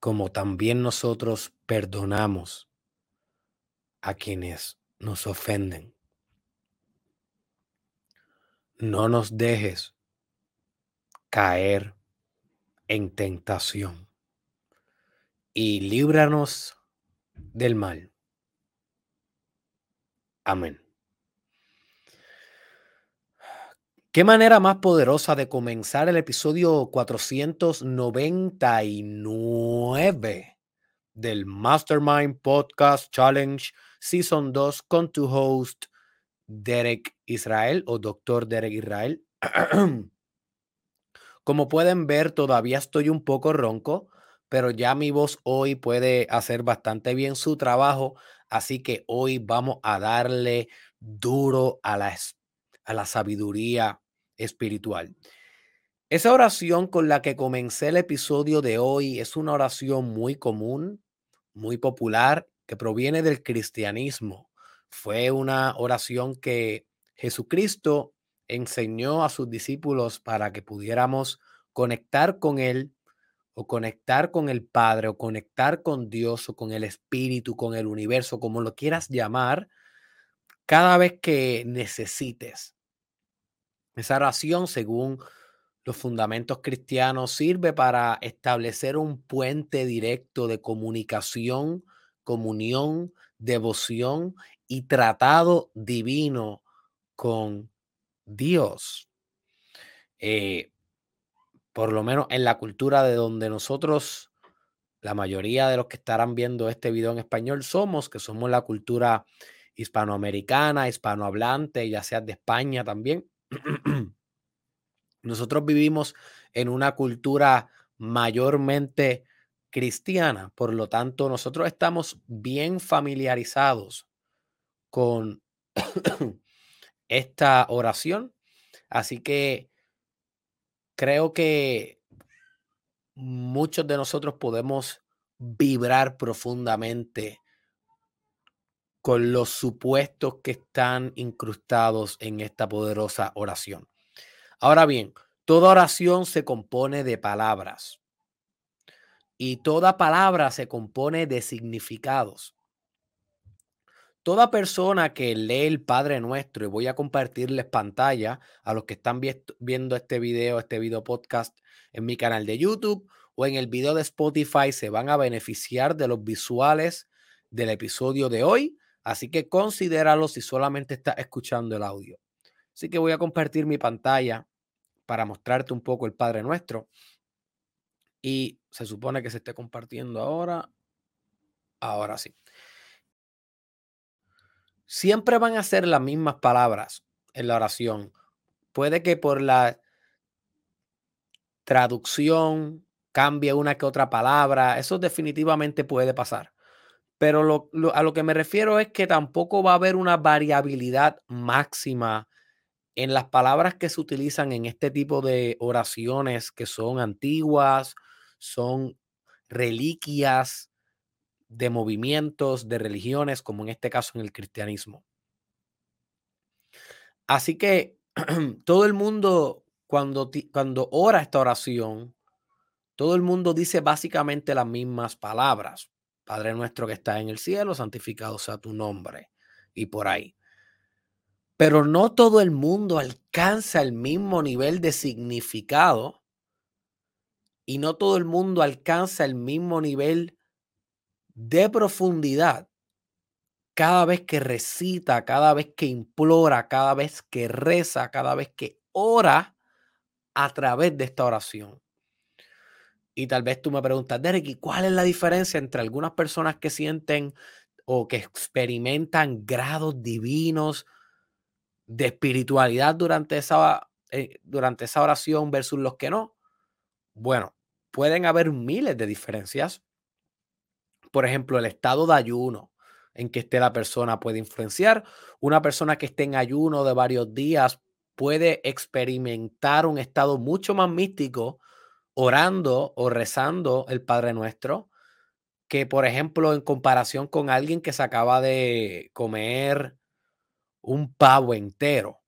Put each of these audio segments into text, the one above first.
como también nosotros perdonamos a quienes nos ofenden. No nos dejes caer en tentación y líbranos del mal. Amén. ¿Qué manera más poderosa de comenzar el episodio 499 del Mastermind Podcast Challenge Season 2 con tu host Derek Israel o Doctor Derek Israel? Como pueden ver, todavía estoy un poco ronco, pero ya mi voz hoy puede hacer bastante bien su trabajo, así que hoy vamos a darle duro a la, a la sabiduría espiritual. Esa oración con la que comencé el episodio de hoy es una oración muy común, muy popular, que proviene del cristianismo. Fue una oración que Jesucristo enseñó a sus discípulos para que pudiéramos conectar con Él o conectar con el Padre o conectar con Dios o con el Espíritu, con el universo, como lo quieras llamar, cada vez que necesites esa oración, según los fundamentos cristianos, sirve para establecer un puente directo de comunicación, comunión, devoción y tratado divino con Dios. Eh, por lo menos en la cultura de donde nosotros, la mayoría de los que estarán viendo este video en español, somos, que somos la cultura hispanoamericana, hispanohablante, ya sea de España también. Nosotros vivimos en una cultura mayormente cristiana, por lo tanto, nosotros estamos bien familiarizados con esta oración, así que creo que muchos de nosotros podemos vibrar profundamente con los supuestos que están incrustados en esta poderosa oración. Ahora bien, toda oración se compone de palabras y toda palabra se compone de significados. Toda persona que lee el Padre Nuestro, y voy a compartirles pantalla a los que están viendo este video, este video podcast en mi canal de YouTube o en el video de Spotify, se van a beneficiar de los visuales del episodio de hoy Así que considéralo si solamente estás escuchando el audio. Así que voy a compartir mi pantalla para mostrarte un poco el Padre Nuestro. Y se supone que se esté compartiendo ahora. Ahora sí. Siempre van a ser las mismas palabras en la oración. Puede que por la traducción cambie una que otra palabra. Eso definitivamente puede pasar. Pero a lo que me refiero es que tampoco va a haber una variabilidad máxima en las palabras que se utilizan en este tipo de oraciones que son antiguas, son reliquias de movimientos, de religiones, como en este caso en el cristianismo. Así que todo el mundo, cuando, cuando ora esta oración, todo el mundo dice básicamente las mismas palabras. Padre nuestro que está en el cielo, santificado sea tu nombre. Y por ahí. Pero no todo el mundo alcanza el mismo nivel de significado y no todo el mundo alcanza el mismo nivel de profundidad cada vez que recita, cada vez que implora, cada vez que reza, cada vez que ora a través de esta oración. Y tal vez tú me preguntas, Derek, ¿y cuál es la diferencia entre algunas personas que sienten o que experimentan grados divinos de espiritualidad durante esa, eh, durante esa oración versus los que no? Bueno, pueden haber miles de diferencias. Por ejemplo, el estado de ayuno en que esté la persona puede influenciar. Una persona que esté en ayuno de varios días puede experimentar un estado mucho más místico orando o rezando el Padre Nuestro que, por ejemplo, en comparación con alguien que se acaba de comer un pavo entero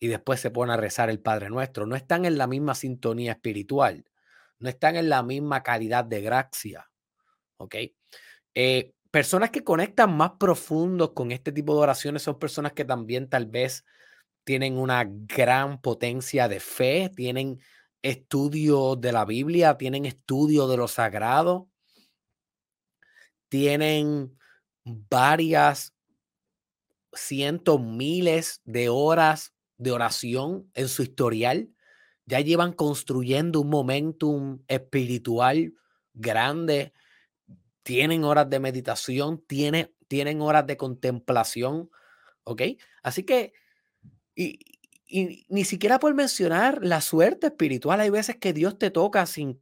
y después se pone a rezar el Padre Nuestro. No están en la misma sintonía espiritual, no están en la misma calidad de gracia. ¿Ok? Eh, personas que conectan más profundos con este tipo de oraciones son personas que también tal vez tienen una gran potencia de fe, tienen estudios de la Biblia, tienen estudios de lo sagrado, tienen varias cientos, miles de horas de oración en su historial. Ya llevan construyendo un momentum espiritual grande. Tienen horas de meditación, tienen, tienen horas de contemplación. ¿Ok? Así que, y, y ni siquiera por mencionar la suerte espiritual, hay veces que Dios te toca sin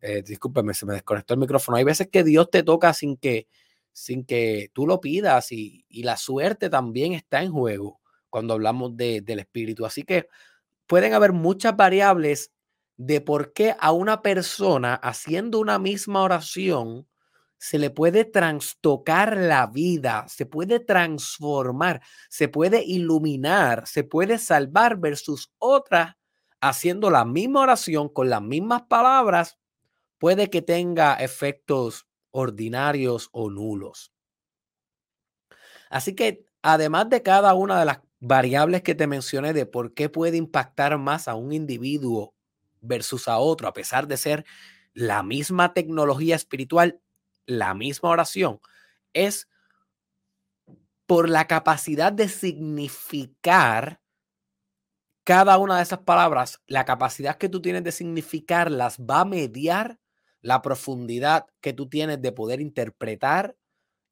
Eh, se me desconectó el micrófono. Hay veces que Dios te toca sin que, sin que tú lo pidas y, la suerte también está en juego cuando hablamos del espíritu. Así que pueden haber muchas variables de por qué a una persona haciendo una misma oración se le puede transtocar la vida, se puede transformar, se puede iluminar, se puede salvar versus otra haciendo la misma oración con las mismas palabras, puede que tenga efectos ordinarios o nulos. Así que además de cada una de las variables que te mencioné de por qué puede impactar más a un individuo versus a otro, a pesar de ser la misma tecnología espiritual, la misma oración, es por la capacidad de significar cada una de esas palabras, la capacidad que tú tienes de significarlas va a mediar la profundidad que tú tienes de poder interpretar,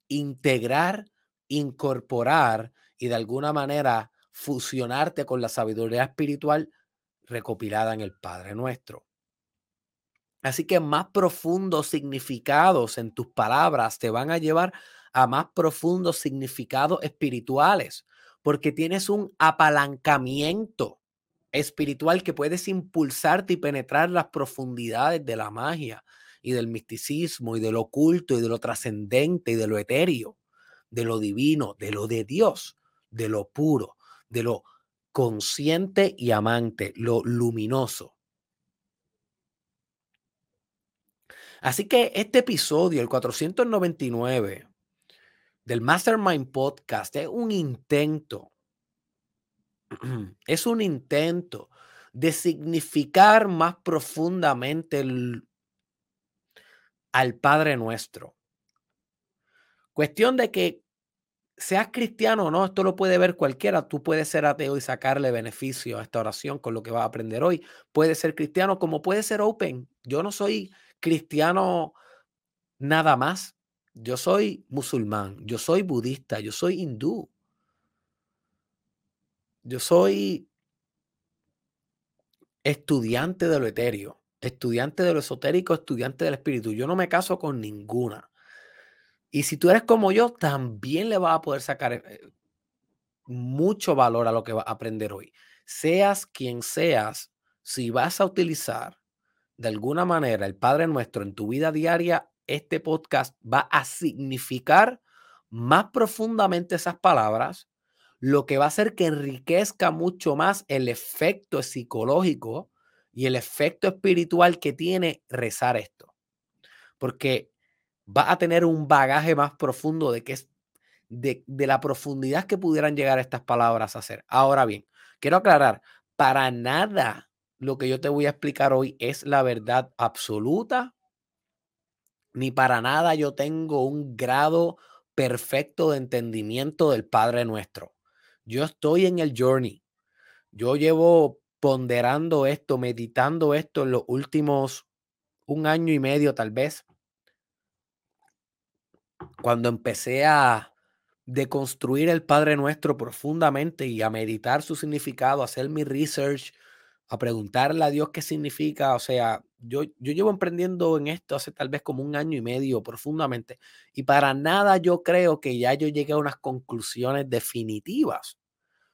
integrar, incorporar y de alguna manera fusionarte con la sabiduría espiritual recopilada en el Padre nuestro. Así que más profundos significados en tus palabras te van a llevar a más profundos significados espirituales, porque tienes un apalancamiento espiritual que puedes impulsarte y penetrar las profundidades de la magia y del misticismo y de lo oculto y de lo trascendente y de lo etéreo, de lo divino, de lo de Dios, de lo puro, de lo consciente y amante, lo luminoso. Así que este episodio, el 499 del Mastermind Podcast, es un intento es un intento de significar más profundamente al Padre nuestro. Cuestión de que seas cristiano o no, esto lo puede ver cualquiera. Tú puedes ser ateo y sacarle beneficio a esta oración con lo que vas a aprender hoy. Puede ser cristiano como puede ser open. Yo no soy cristiano nada más. Yo soy musulmán, yo soy budista, yo soy hindú. Yo soy estudiante de lo etéreo, estudiante de lo esotérico, estudiante del espíritu. Yo no me caso con ninguna. Y si tú eres como yo, también le vas a poder sacar eh, mucho valor a lo que vas a aprender hoy. Seas quien seas, si vas a utilizar de alguna manera el Padre Nuestro en tu vida diaria, este podcast va a significar más profundamente esas palabras lo que va a hacer que enriquezca mucho más el efecto psicológico y el efecto espiritual que tiene rezar esto. Porque va a tener un bagaje más profundo de que es de, de la profundidad que pudieran llegar estas palabras a ser. Ahora bien, quiero aclarar, para nada lo que yo te voy a explicar hoy es la verdad absoluta, ni para nada yo tengo un grado perfecto de entendimiento del Padre nuestro. Yo estoy en el journey. Yo llevo ponderando esto, meditando esto en los últimos un año y medio tal vez. Cuando empecé a de construir el Padre Nuestro profundamente y a meditar su significado, hacer mi research, a preguntarle a Dios qué significa. O sea, yo, yo llevo emprendiendo en esto hace tal vez como un año y medio profundamente y para nada yo creo que ya yo llegué a unas conclusiones definitivas.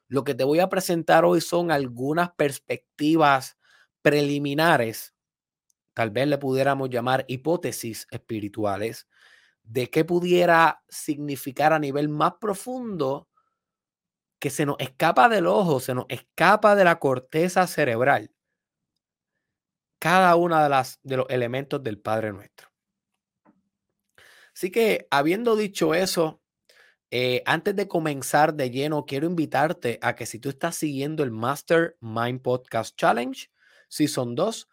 Lo que te voy a presentar hoy son algunas perspectivas preliminares, tal vez le pudiéramos llamar hipótesis espirituales, de qué pudiera significar a nivel más profundo que se nos escapa del ojo, se nos escapa de la corteza cerebral cada una de las de los elementos del Padre Nuestro. Así que habiendo dicho eso, eh, antes de comenzar de lleno, quiero invitarte a que si tú estás siguiendo el Master Mind Podcast Challenge, si son dos,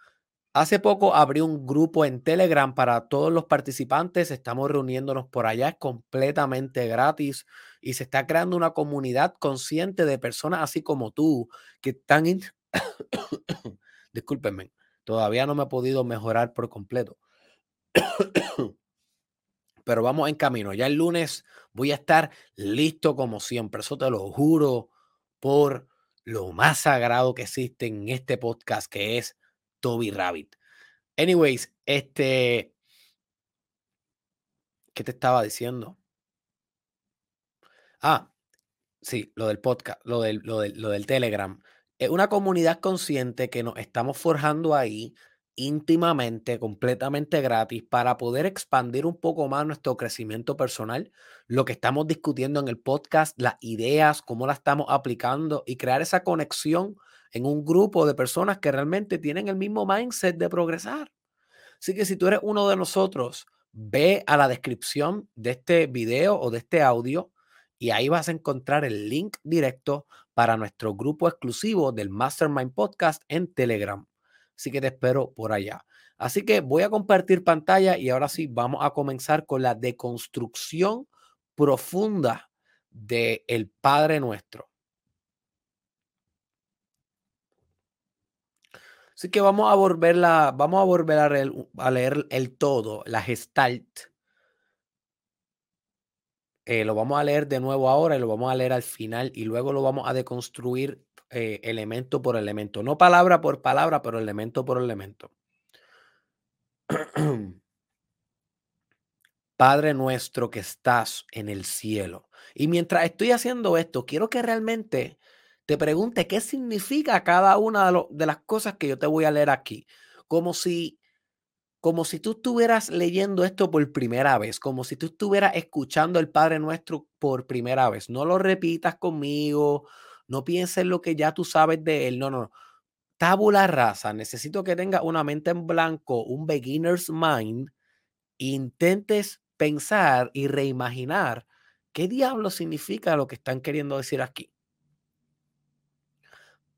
hace poco abrí un grupo en Telegram para todos los participantes. Estamos reuniéndonos por allá, es completamente gratis y se está creando una comunidad consciente de personas así como tú que están. Discúlpenme, todavía no me he podido mejorar por completo pero vamos en camino. Ya el lunes voy a estar listo como siempre. Eso te lo juro por lo más sagrado que existe en este podcast, que es Toby Rabbit. Anyways, este. ¿Qué te estaba diciendo? Ah, sí, lo del podcast, lo del, lo del, lo del Telegram. Es una comunidad consciente que nos estamos forjando ahí íntimamente, completamente gratis, para poder expandir un poco más nuestro crecimiento personal, lo que estamos discutiendo en el podcast, las ideas, cómo las estamos aplicando y crear esa conexión en un grupo de personas que realmente tienen el mismo mindset de progresar. Así que si tú eres uno de nosotros, ve a la descripción de este video o de este audio y ahí vas a encontrar el link directo para nuestro grupo exclusivo del Mastermind Podcast en Telegram. Así que te espero por allá. Así que voy a compartir pantalla y ahora sí vamos a comenzar con la deconstrucción profunda del el Padre Nuestro. Así que vamos a volver, vamos a, volver a, leer, a leer el todo, la gestalt. Eh, lo vamos a leer de nuevo ahora y lo vamos a leer al final y luego lo vamos a deconstruir eh, elemento por elemento, no palabra por palabra, pero elemento por elemento. Padre nuestro que estás en el cielo. Y mientras estoy haciendo esto, quiero que realmente te pregunte qué significa cada una de, las cosas que yo te voy a leer aquí. Como si, como si tú estuvieras leyendo esto por primera vez, como si tú estuvieras escuchando el Padre Nuestro por primera vez. No lo repitas conmigo, no pienses en lo que ya tú sabes de él. No, no, no. Tabula rasa. Necesito que tengas una mente en blanco, un beginner's mind. intentes pensar y reimaginar qué diablo significa lo que están queriendo decir aquí.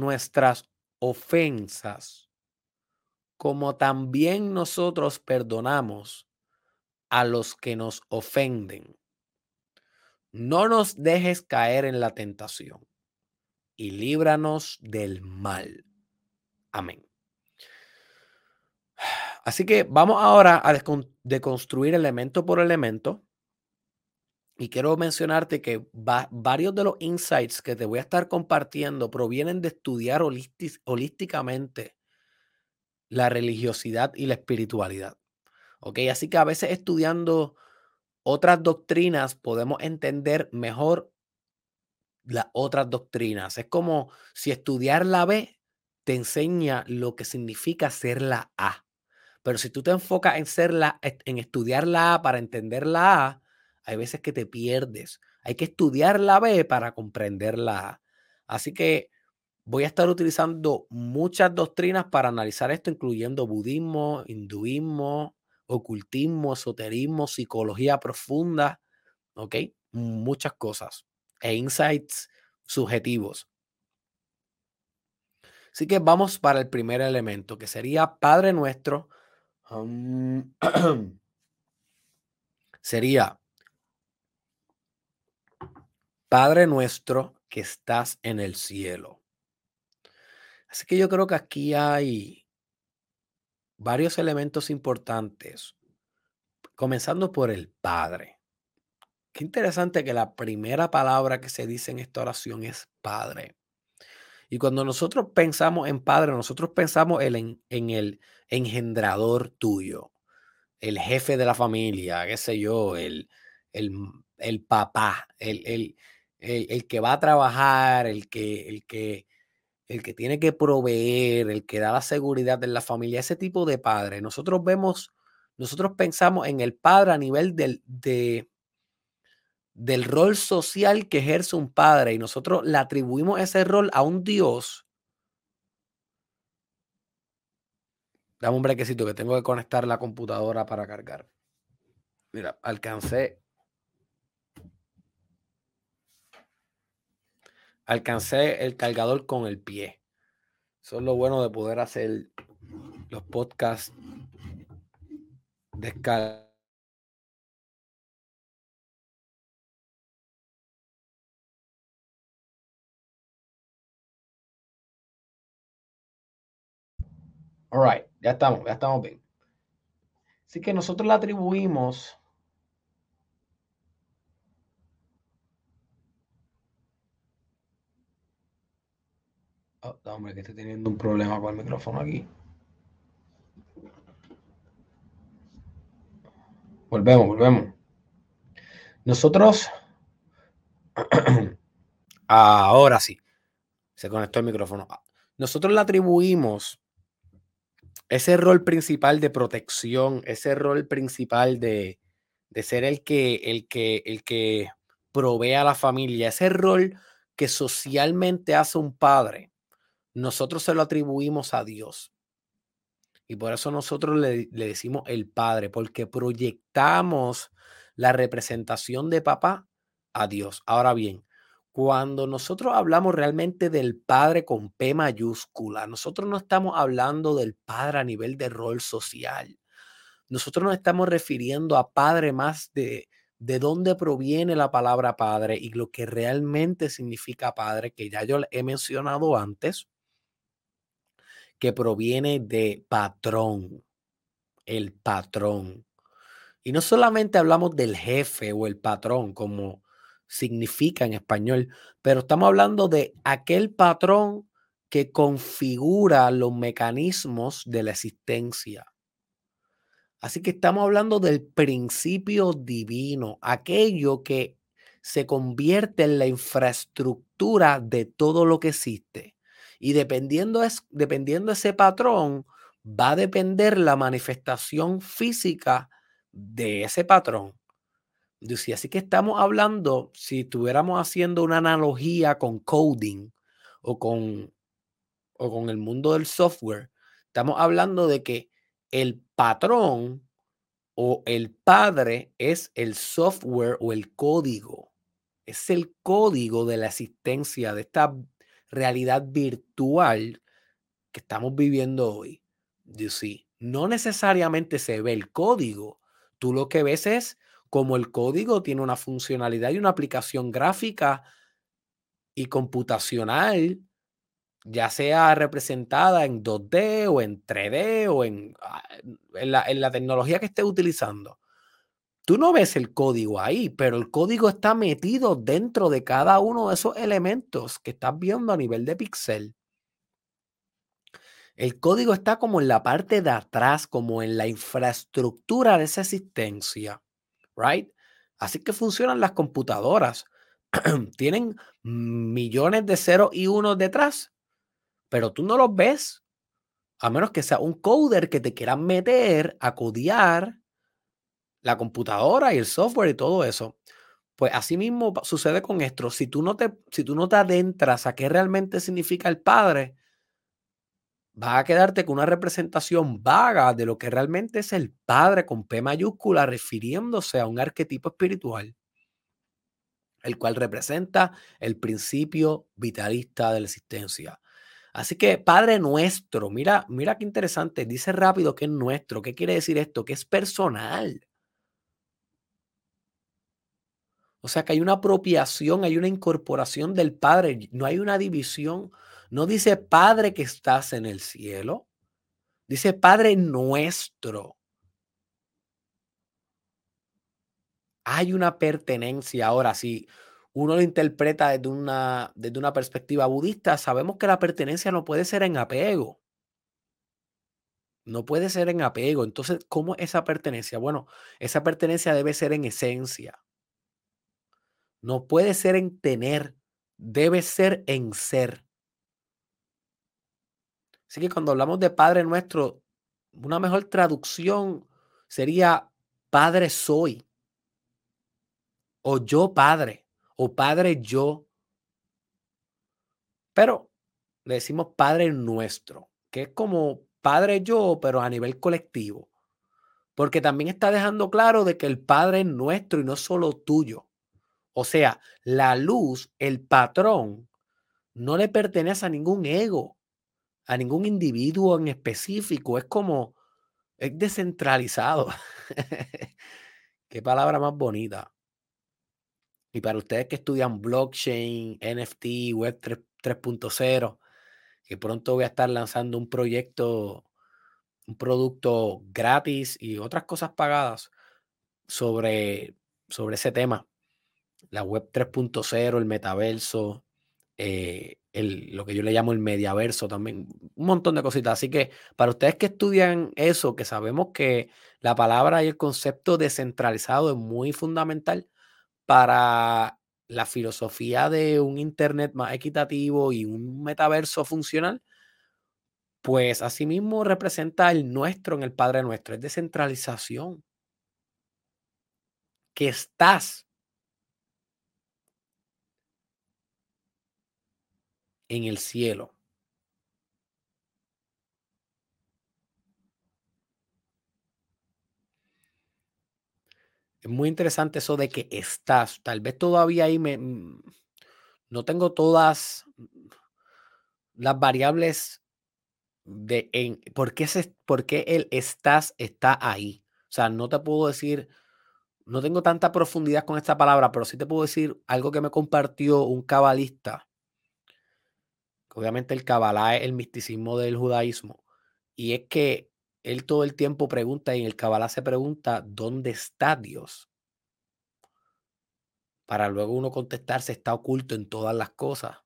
nuestras ofensas, como también nosotros perdonamos a los que nos ofenden. No nos dejes caer en la tentación y líbranos del mal. Amén. Así que vamos ahora a deconstruir elemento por elemento. Y quiero mencionarte que varios de los insights que te voy a estar compartiendo provienen de estudiar holísticamente la religiosidad y la espiritualidad. ¿Ok? Así que a veces estudiando otras doctrinas podemos entender mejor las otras doctrinas. Es como si estudiar la B te enseña lo que significa ser la A. Pero si tú te enfocas en ser la, en estudiar la A para entender la A, hay veces que te pierdes. Hay que estudiar la B para comprender la A. Así que voy a estar utilizando muchas doctrinas para analizar esto, incluyendo budismo, hinduismo, ocultismo, esoterismo, psicología profunda. ¿Ok? muchas cosas e insights subjetivos. Así que vamos para el primer elemento, que sería Padre nuestro. sería Padre nuestro que estás en el cielo. Así que yo creo que aquí hay varios elementos importantes, comenzando por el Padre. Qué interesante que la primera palabra que se dice en esta oración es Padre. Y cuando nosotros pensamos en Padre, nosotros pensamos en, en el engendrador tuyo, el jefe de la familia, qué sé yo, el, el, el papá, el, el, el, que va a trabajar, el que, el, que, el que tiene que proveer, el que da la seguridad en la familia, ese tipo de padre. Nosotros vemos, nosotros pensamos en el padre a nivel del, de, del rol social que ejerce un padre y nosotros le atribuimos ese rol a un Dios. Dame un brequecito que tengo que conectar la computadora para cargar. Mira, alcancé. Alcancé el cargador con el pie. Eso es lo bueno de poder hacer los podcasts de escala. All right, ya estamos, ya estamos bien. Así que nosotros le atribuimos Oh, hombre, que estoy teniendo un problema con el micrófono aquí. Volvemos, volvemos. Nosotros. Ahora sí. Se conectó el micrófono. Nosotros le atribuimos ese rol principal de protección, ese rol principal de, ser el que, el, que, el que provee a la familia, ese rol que socialmente hace un padre, nosotros se lo atribuimos a Dios. Y por eso nosotros le, le decimos el Padre, porque proyectamos la representación de papá a Dios. Ahora bien, cuando nosotros hablamos realmente del padre con P mayúscula, nosotros no estamos hablando del padre a nivel de rol social. Nosotros nos estamos refiriendo a padre más de, de dónde proviene la palabra padre y lo que realmente significa padre, que ya yo he mencionado antes, que proviene de patrón, el patrón. Y no solamente hablamos del jefe o el patrón, como significa en español, pero estamos hablando de aquel patrón que configura los mecanismos de la existencia. Así que estamos hablando del principio divino, aquello que se convierte en la infraestructura de todo lo que existe. Y dependiendo, es, dependiendo ese patrón, va a depender la manifestación física de ese patrón así que estamos hablando, si estuviéramos haciendo una analogía con coding o con, o con el mundo del software, estamos hablando de que el patrón o el padre es el software o el código. Es el código de la existencia de esta realidad virtual que estamos viviendo hoy. No necesariamente se ve el código. Tú lo que ves es como el código tiene una funcionalidad y una aplicación gráfica y computacional, ya sea representada en 2D o en 3D o en, ah, en, la, en la tecnología que esté utilizando. Tú no ves el código ahí, pero el código está metido dentro de cada uno de esos elementos que estás viendo a nivel de píxel. El código está como en la parte de atrás, como en la infraestructura de esa existencia right? Así que funcionan las computadoras. Tienen millones de ceros y unos detrás, pero tú no los ves, a menos que sea un coder que te quieran meter a codiar la computadora y el software y todo eso. Pues así mismo sucede con esto. Si tú no te, si tú no te adentras a qué realmente significa el Padre, vas a quedarte con una representación vaga de lo que realmente es el Padre con P mayúscula, refiriéndose a un arquetipo espiritual. el cual representa el principio vitalista de la existencia. Así que Padre nuestro, mira, mira qué interesante, dice rápido que es nuestro. ¿Qué quiere decir esto? Que es personal. O sea que hay una apropiación, hay una incorporación del Padre, no hay una división. No dice Padre que estás en el cielo, dice Padre nuestro. Hay una pertenencia. Ahora, si uno lo interpreta desde una, desde una perspectiva budista, sabemos que la pertenencia no puede ser en apego. No puede ser en apego. Entonces, ¿cómo esa pertenencia? Bueno, esa pertenencia debe ser en esencia. No puede ser en tener, debe ser en ser. Así que cuando hablamos de Padre nuestro, una mejor traducción sería Padre soy o yo padre, o padre yo. Pero le decimos padre nuestro, que es como padre yo, pero a nivel colectivo. Porque también está dejando claro de que el padre es nuestro y no solo tuyo. O sea, la luz, el patrón, no le pertenece a ningún ego, a ningún individuo en específico. Es como, es descentralizado. Qué palabra más bonita. Y para ustedes que estudian blockchain, NFT, Web 3.0, que pronto voy a estar lanzando un proyecto, un producto gratis y otras cosas pagadas sobre, sobre ese tema. La Web 3.0, el metaverso, eh, el, lo que yo le llamo el mediaverso también, un montón de cositas. Así que para ustedes que estudian eso, que sabemos que la palabra y el concepto descentralizado es muy fundamental, para la filosofía de un Internet más equitativo y un metaverso funcional, pues asimismo representa el nuestro en el Padre Nuestro, es descentralización. Que estás en el cielo. Es muy interesante eso de que estás. Tal vez todavía ahí me mm, no tengo todas las variables de en por qué, se, por qué el estás está ahí. O sea, no te puedo decir, no tengo tanta profundidad con esta palabra, pero sí te puedo decir algo que me compartió un cabalista. Obviamente el cabalá es el misticismo del judaísmo. Y es que él todo el tiempo pregunta y en el Kabbalah se pregunta, ¿dónde está Dios? Para luego uno contestarse, está oculto en todas las cosas.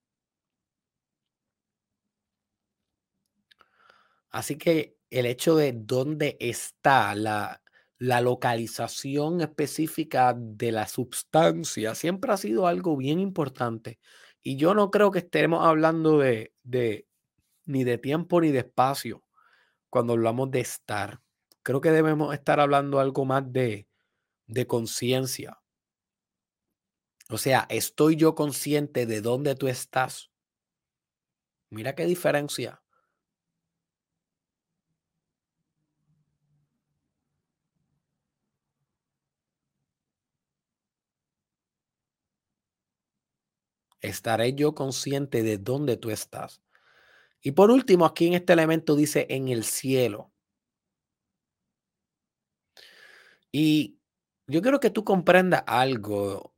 Así que el hecho de dónde está la, la localización específica de la sustancia siempre ha sido algo bien importante. Y yo no creo que estemos hablando de, de ni de tiempo ni de espacio cuando hablamos de estar. Creo que debemos estar hablando algo más de, de conciencia. O sea, estoy yo consciente de dónde tú estás. Mira qué diferencia. Estaré yo consciente de dónde tú estás. Y por último, aquí en este elemento dice en el cielo. Y yo quiero que tú comprendas algo.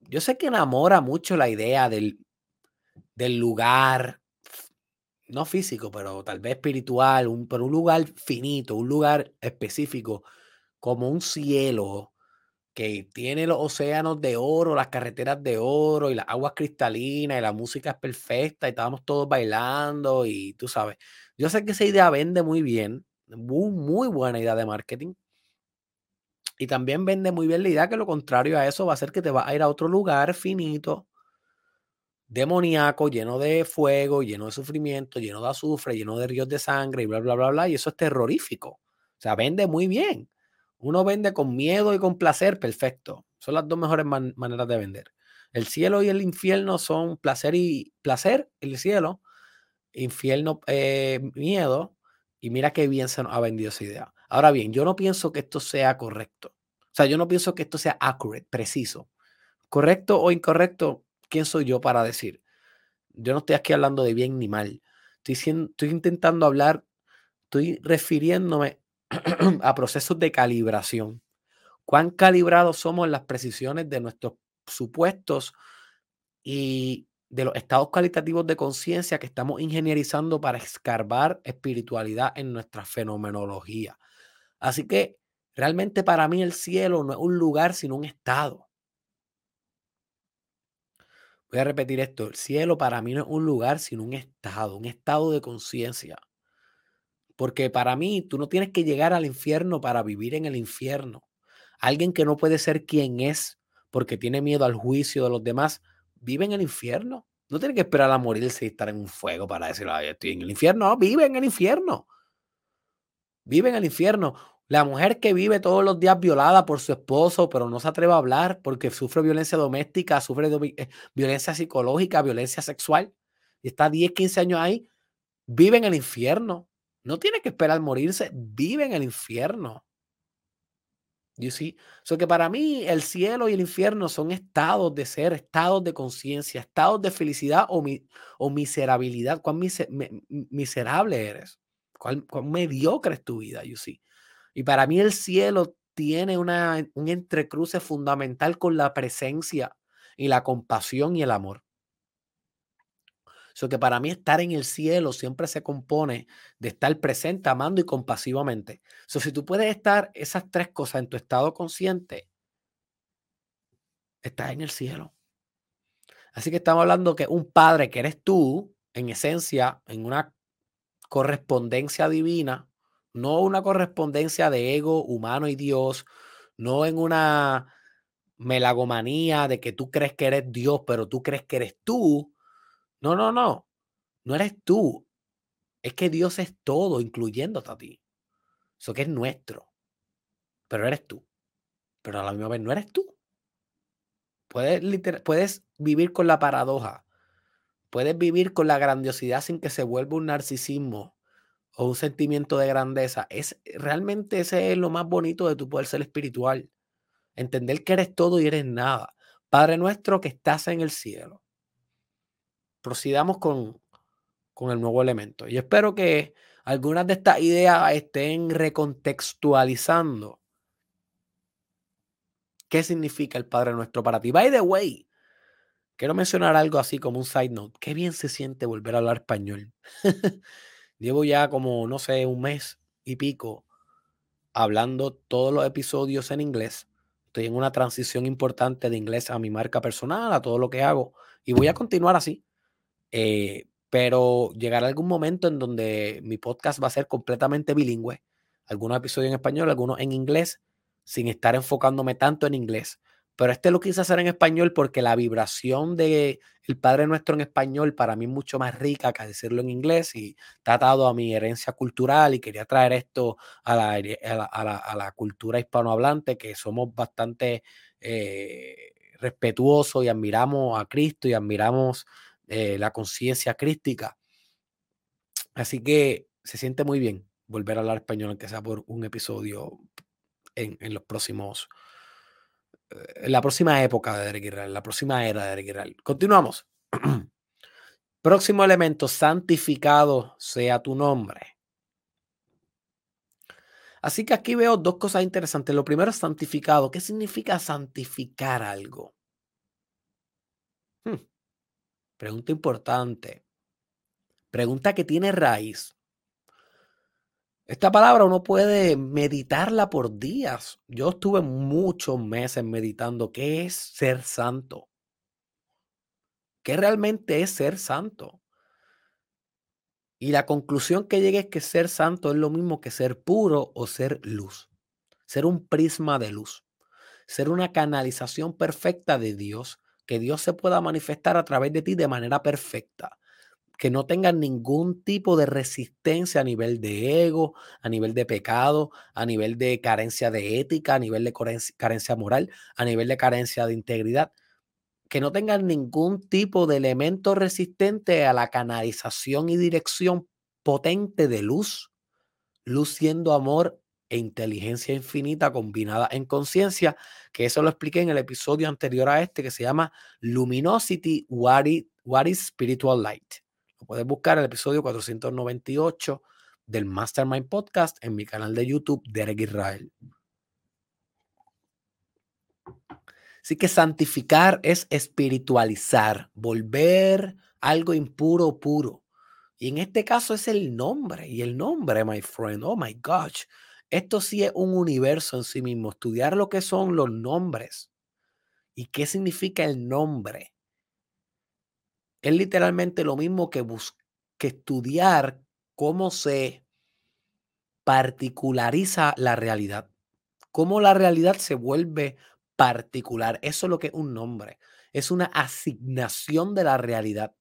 Yo sé que enamora mucho la idea del, del lugar, no físico, pero tal vez espiritual, un, pero un lugar finito, un lugar específico, como un cielo que tiene los océanos de oro, las carreteras de oro y las aguas cristalinas y la música es perfecta y estábamos todos bailando y tú sabes, yo sé que esa idea vende muy bien, muy, muy buena idea de marketing. Y también vende muy bien la idea que lo contrario a eso va a ser que te vas a ir a otro lugar finito, demoníaco, lleno de fuego, lleno de sufrimiento, lleno de azufre, lleno de ríos de sangre y bla, bla, bla, bla. Y eso es terrorífico. O sea, vende muy bien. Uno vende con miedo y con placer, perfecto. Son las dos mejores maneras de vender. El cielo y el infierno son placer y placer, el cielo, infierno, eh, miedo. Y mira qué bien se ha vendido esa idea. Ahora bien, yo no pienso que esto sea correcto. O sea, yo no pienso que esto sea accurate, preciso. Correcto o incorrecto, ¿quién soy yo para decir? Yo no estoy aquí hablando de bien ni mal. Estoy, estoy intentando hablar, estoy refiriéndome a procesos de calibración. ¿Cuán calibrados somos en las precisiones de nuestros supuestos y de los estados cualitativos de conciencia que estamos ingenierizando para escarbar espiritualidad en nuestra fenomenología? Así que realmente para mí el cielo no es un lugar, sino un estado. Voy a repetir esto, el cielo para mí no es un lugar, sino un estado, un estado de conciencia. Porque para mí tú no tienes que llegar al infierno para vivir en el infierno. Alguien que no puede ser quien es porque tiene miedo al juicio de los demás, vive en el infierno. No tiene que esperar a morirse y estar en un fuego para decir, estoy en el infierno. No, vive en el infierno. Vive en el infierno. La mujer que vive todos los días violada por su esposo, pero no se atreve a hablar porque sufre violencia doméstica, sufre eh, violencia psicológica, violencia sexual, y está 10, 15 años ahí, vive en el infierno. No tiene que esperar morirse, vive en el infierno. You see? So que para mí el cielo y el infierno son estados de ser, estados de conciencia, estados de felicidad o, o miserabilidad. Cuán miserable eres, cuán, cuán mediocre es tu vida, you see. Y para mí el cielo tiene una, un entrecruce fundamental con la presencia y la compasión y el amor. So que para mí estar en el cielo siempre se compone de estar presente, amando y compasivamente. So, si tú puedes estar esas tres cosas en tu estado consciente, estás en el cielo. Así que estamos hablando que un padre que eres tú, en esencia, en una correspondencia divina, no una correspondencia de ego humano y Dios, no en una melagomanía de que tú crees que eres Dios, pero tú crees que eres tú. No, no, no. No eres tú. Es que Dios es todo, incluyéndote a ti. Eso que es nuestro. Pero eres tú. Pero a la misma vez no eres tú. Puedes, puedes vivir con la paradoja. Puedes vivir con la grandiosidad sin que se vuelva un narcisismo o un sentimiento de grandeza, es realmente ese es lo más bonito de tu poder ser espiritual. Entender que eres todo y eres nada. Padre nuestro que estás en el cielo. Procedamos con, con el nuevo elemento. Y espero que algunas de estas ideas estén recontextualizando qué significa el Padre nuestro para ti. By the way, quiero mencionar algo así como un side note. Qué bien se siente volver a hablar español. Llevo ya como, no sé, un mes y pico hablando todos los episodios en inglés. Estoy en una transición importante de inglés a mi marca personal, a todo lo que hago. Y voy a continuar así. Eh, pero llegará algún momento en donde mi podcast va a ser completamente bilingüe. Algunos episodios en español, algunos en inglés, sin estar enfocándome tanto en inglés. Pero este lo quise hacer en español porque la vibración de el Padre Nuestro en español para mí es mucho más rica que decirlo en inglés y está atado a mi herencia cultural y quería traer esto a la, a la, cultura hispanohablante, que somos bastante eh, respetuosos y admiramos a Cristo y admiramos eh, la conciencia crística. Así que se siente muy bien volver a hablar español, aunque sea por un episodio en, en los próximos en la próxima época de Derek Israel, la próxima era de Derek Israel. Continuamos. Próximo elemento, santificado sea tu nombre. Así que aquí veo dos cosas interesantes. Lo primero es santificado. ¿Qué significa santificar algo? Hmm. Pregunta importante. Pregunta que tiene raíz. Esta palabra uno puede meditarla por días. Yo estuve muchos meses meditando qué es ser santo. ¿Qué realmente es ser santo? Y la conclusión que llegué es que ser santo es lo mismo que ser puro o ser luz. Ser un prisma de luz. Ser una canalización perfecta de Dios. Que Dios se pueda manifestar a través de ti de manera perfecta que no tengan ningún tipo de resistencia a nivel de ego, a nivel de pecado, a nivel de carencia de ética, a nivel de carencia moral, a nivel de carencia de integridad, que no tengan ningún tipo de elemento resistente a la canalización y dirección potente de luz, luz siendo amor e inteligencia infinita combinada en conciencia, que eso lo expliqué en el episodio anterior a este que se llama Luminosity, What is, Spiritual Light. Lo puedes buscar en el episodio 498 del Mastermind Podcast en mi canal de YouTube, Derek Israel. Así que santificar es espiritualizar, volver algo impuro puro. Y en este caso es el nombre. Y el nombre, my friend, oh my gosh. Esto sí es un universo en sí mismo. Estudiar lo que son los nombres y qué significa el nombre. Es literalmente lo mismo que, que estudiar cómo se particulariza la realidad. Cómo la realidad se vuelve particular. Eso es lo que es un nombre. Es una asignación de la realidad.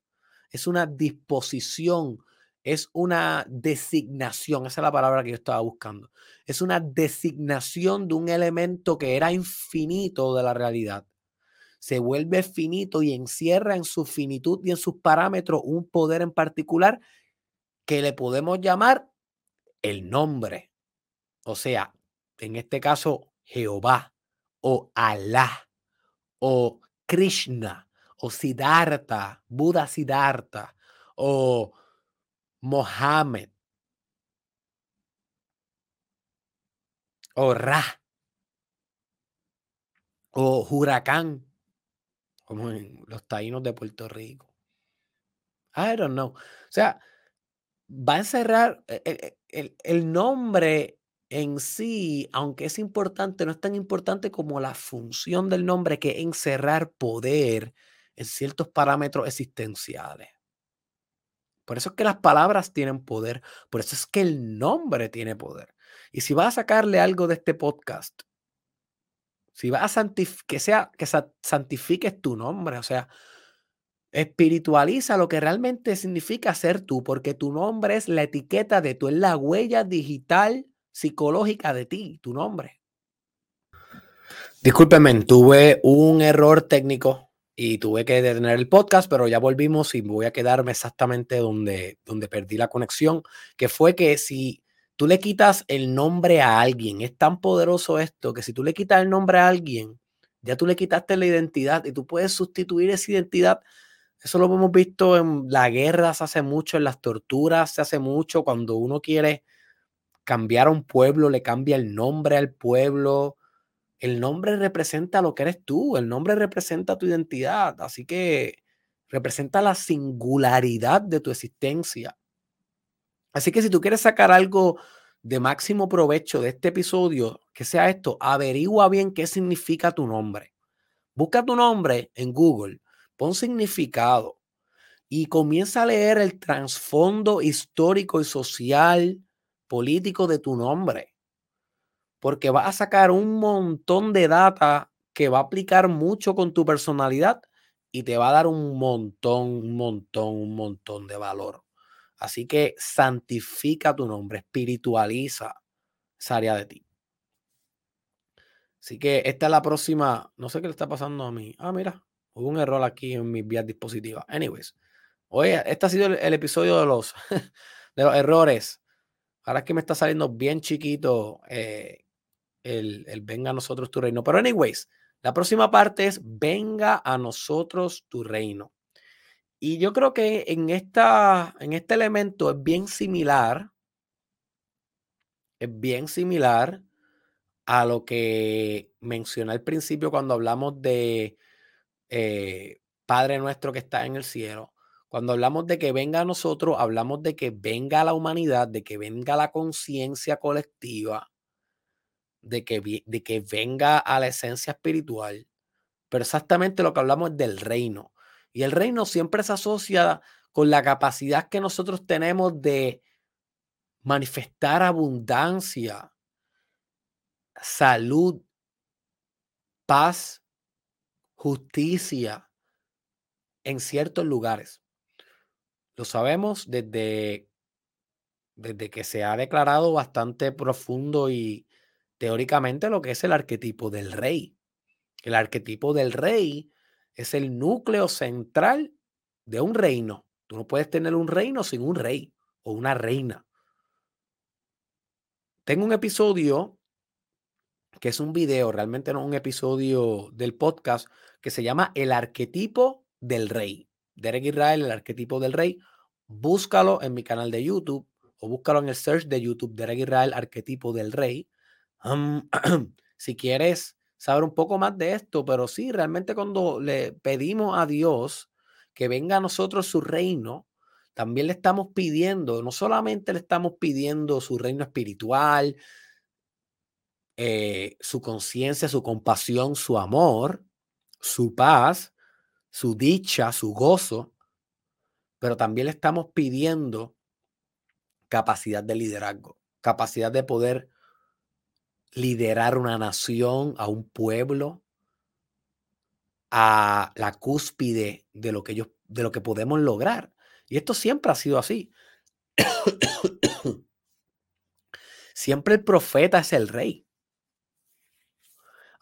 Es una disposición. Es una designación. Esa es la palabra que yo estaba buscando. Es una designación de un elemento que era infinito de la realidad. Se vuelve finito y encierra en su finitud y en sus parámetros un poder en particular que le podemos llamar el nombre. O sea, en este caso, Jehová o Alá o Krishna o Siddhartha, Buda Siddhartha o Mohammed o Ra o Huracán, como en los taínos de Puerto Rico. I don't know. O sea, va a encerrar e, e, el, el nombre en sí, aunque es importante, no es tan importante como la función del nombre que encerrar poder en ciertos parámetros existenciales. Por eso es que las palabras tienen poder, por eso es que el nombre tiene poder. Y si vas a sacarle algo de este podcast, si vas a que sea que santifiques tu nombre, o sea, espiritualiza lo que realmente significa ser tú, porque tu nombre es la etiqueta de tú, es la huella digital psicológica de ti, tu nombre. Discúlpeme, tuve un error técnico y tuve que detener el podcast, pero ya volvimos y voy a quedarme exactamente donde, donde perdí la conexión, que fue que si tú le quitas el nombre a alguien, es tan poderoso esto que si tú le quitas el nombre a alguien, ya tú le quitaste la identidad y tú puedes sustituir esa identidad. Eso lo hemos visto en la guerra, se hace mucho, en las torturas se hace mucho, cuando uno quiere cambiar a un pueblo, le cambia el nombre al pueblo. El nombre representa lo que eres tú, el nombre representa tu identidad, así que representa la singularidad de tu existencia. Así que si tú quieres sacar algo de máximo provecho de este episodio, que sea esto, averigua bien qué significa tu nombre. Busca tu nombre en Google, pon significado y comienza a leer el trasfondo histórico y social político de tu nombre. Porque vas a sacar un montón de data que va a aplicar mucho con tu personalidad y te va a dar un montón, un montón, un montón de valor. Así que santifica tu nombre, espiritualiza esa área de ti. Así que esta es la próxima. No sé qué le está pasando a mí. Ah, mira, hubo un error aquí en mis vías dispositivas. Anyways, oye, este ha sido el, episodio de los, de los errores. Ahora es que me está saliendo bien chiquito eh, el, venga a nosotros tu reino. Pero anyways, la próxima parte es venga a nosotros tu reino. Y yo creo que en, esta, en este elemento es bien similar, es bien similar a lo que mencioné al principio cuando hablamos de eh, Padre nuestro que está en el cielo. Cuando hablamos de que venga a nosotros, hablamos de que venga a la humanidad, de que venga la conciencia colectiva, de que, de que venga a la esencia espiritual. Pero exactamente lo que hablamos es del reino. Y el reino siempre se asocia con la capacidad que nosotros tenemos de manifestar abundancia, salud, paz, justicia en ciertos lugares. Lo sabemos desde, desde que se ha declarado bastante profundo y teóricamente lo que es el arquetipo del rey. El arquetipo del rey es el núcleo central de un reino. Tú no puedes tener un reino sin un rey o una reina. Tengo un episodio que es un video, realmente no un episodio del podcast, que se llama El arquetipo del rey. Derek Israel, el arquetipo del rey. Búscalo en mi canal de YouTube o búscalo en el search de YouTube, Derek Israel, arquetipo del rey. si quieres saber un poco más de esto, pero sí, realmente cuando le pedimos a Dios que venga a nosotros su reino, también le estamos pidiendo, no solamente le estamos pidiendo su reino espiritual, eh, su conciencia, su compasión, su amor, su paz, su dicha, su gozo, pero también le estamos pidiendo capacidad de liderazgo, capacidad de poder liderar una nación, a un pueblo, a la cúspide de lo que ellos, de lo que podemos lograr. Y esto siempre ha sido así. siempre el profeta es el rey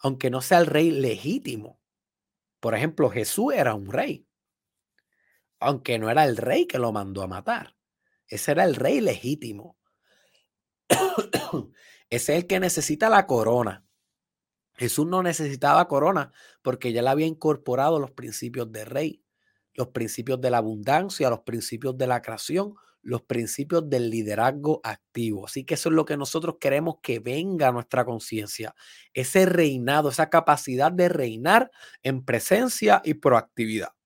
aunque no sea el rey legítimo. Por ejemplo, Jesús era un rey, aunque no era el rey que lo mandó a matar. Ese era el rey legítimo. Es el que necesita la corona. Jesús no necesitaba corona porque ya le había incorporado los principios de rey, los principios de la abundancia, los principios de la creación, los principios del liderazgo activo. Así que eso es lo que nosotros queremos que venga a nuestra conciencia, ese reinado, esa capacidad de reinar en presencia y proactividad.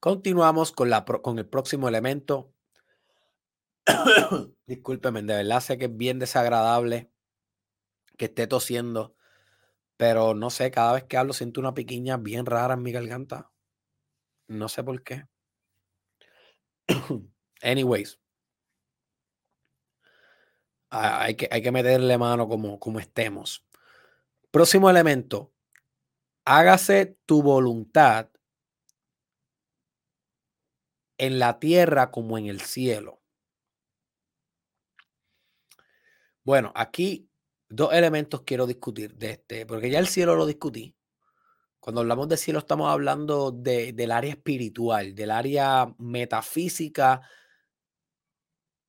Continuamos con, el próximo elemento. Discúlpeme, de verdad sé que es bien desagradable que esté tosiendo pero no sé, cada vez que hablo siento una piquiña bien rara en mi garganta. No sé por qué. Anyways. Hay que, hay que meterle mano como, como estemos. Próximo elemento. Hágase tu voluntad en la tierra como en el cielo. Bueno, aquí dos elementos quiero discutir de este, porque ya el cielo lo discutí. Cuando hablamos de cielo estamos hablando de, del área espiritual, del área metafísica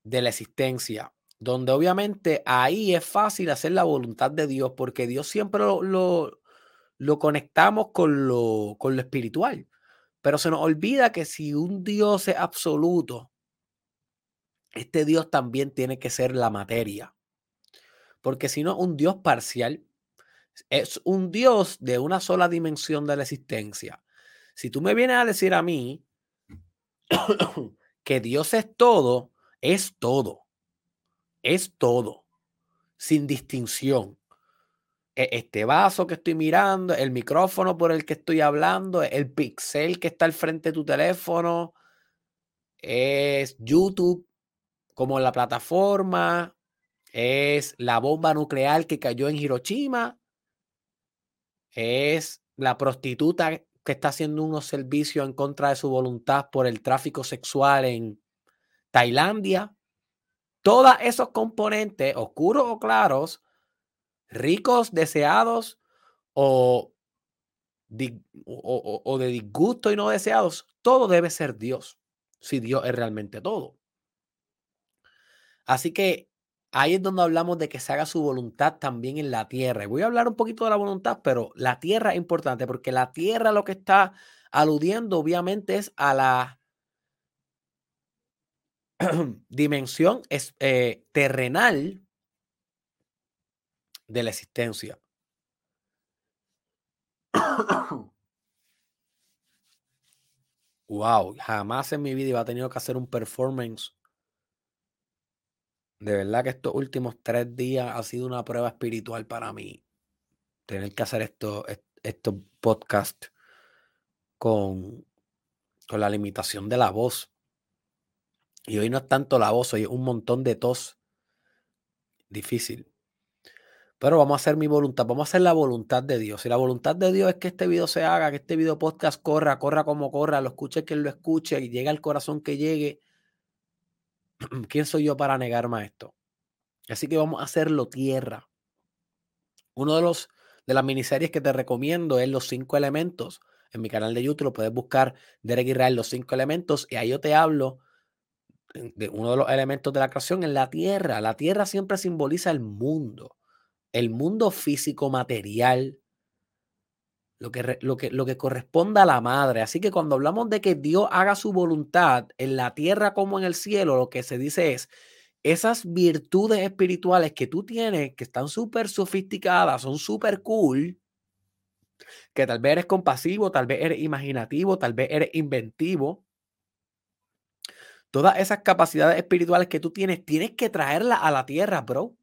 de la existencia, donde obviamente ahí es fácil hacer la voluntad de Dios, porque Dios siempre lo, lo, lo conectamos con lo, con lo espiritual. Pero se nos olvida que si un Dios es absoluto, este Dios también tiene que ser la materia porque si no, un Dios parcial es un Dios de una sola dimensión de la existencia. Si tú me vienes a decir a mí que Dios es todo, es todo. Es todo. Sin distinción. E, este vaso que estoy mirando, el micrófono por el que estoy hablando, el pixel que está al frente de tu teléfono, es YouTube como la plataforma, es la bomba nuclear que cayó en Hiroshima, es la prostituta que está haciendo unos servicios en contra de su voluntad por el tráfico sexual en Tailandia. Todos esos componentes, oscuros o claros, ricos, deseados o, o, de disgusto y no deseados, todo debe ser Dios, si Dios es realmente todo. Así que Ahí es donde hablamos de que se haga su voluntad también en la tierra. Y voy a hablar un poquito de la voluntad, pero la tierra es importante porque la tierra lo que está aludiendo obviamente es a la dimensión es, eh, terrenal de la existencia. wow, jamás en mi vida iba a tener que hacer un performance de verdad que estos últimos tres días ha sido una prueba espiritual para mí. Tener que hacer esto, estos podcasts con, con la limitación de la voz. Y hoy no es tanto la voz, hoy es un montón de tos. Difícil. Pero vamos a hacer mi voluntad, vamos a hacer la voluntad de Dios. Y la voluntad de Dios es que este video se haga, que este video podcast corra, corra como corra, lo escuche quien lo escuche, y llegue al corazón que llegue ¿quién soy yo para negarme a esto? Así que vamos a hacerlo tierra. Uno de los de las miniseries que te recomiendo es Los cinco elementos. en mi canal de YouTube, lo puedes buscar Derek Israel, los cinco elementos, y ahí yo te hablo de uno de los elementos de la creación en la tierra. La tierra siempre simboliza el mundo, el mundo físico, material, lo que, lo, que, lo que corresponde a la madre. Así que cuando hablamos de que Dios haga su voluntad en la tierra como en el cielo, lo que se dice es, esas virtudes espirituales que tú tienes, que están súper sofisticadas, son súper cool, que tal vez eres compasivo, tal vez eres imaginativo, tal vez eres inventivo. Todas esas capacidades espirituales que tú tienes, tienes que traerlas a la tierra, bro.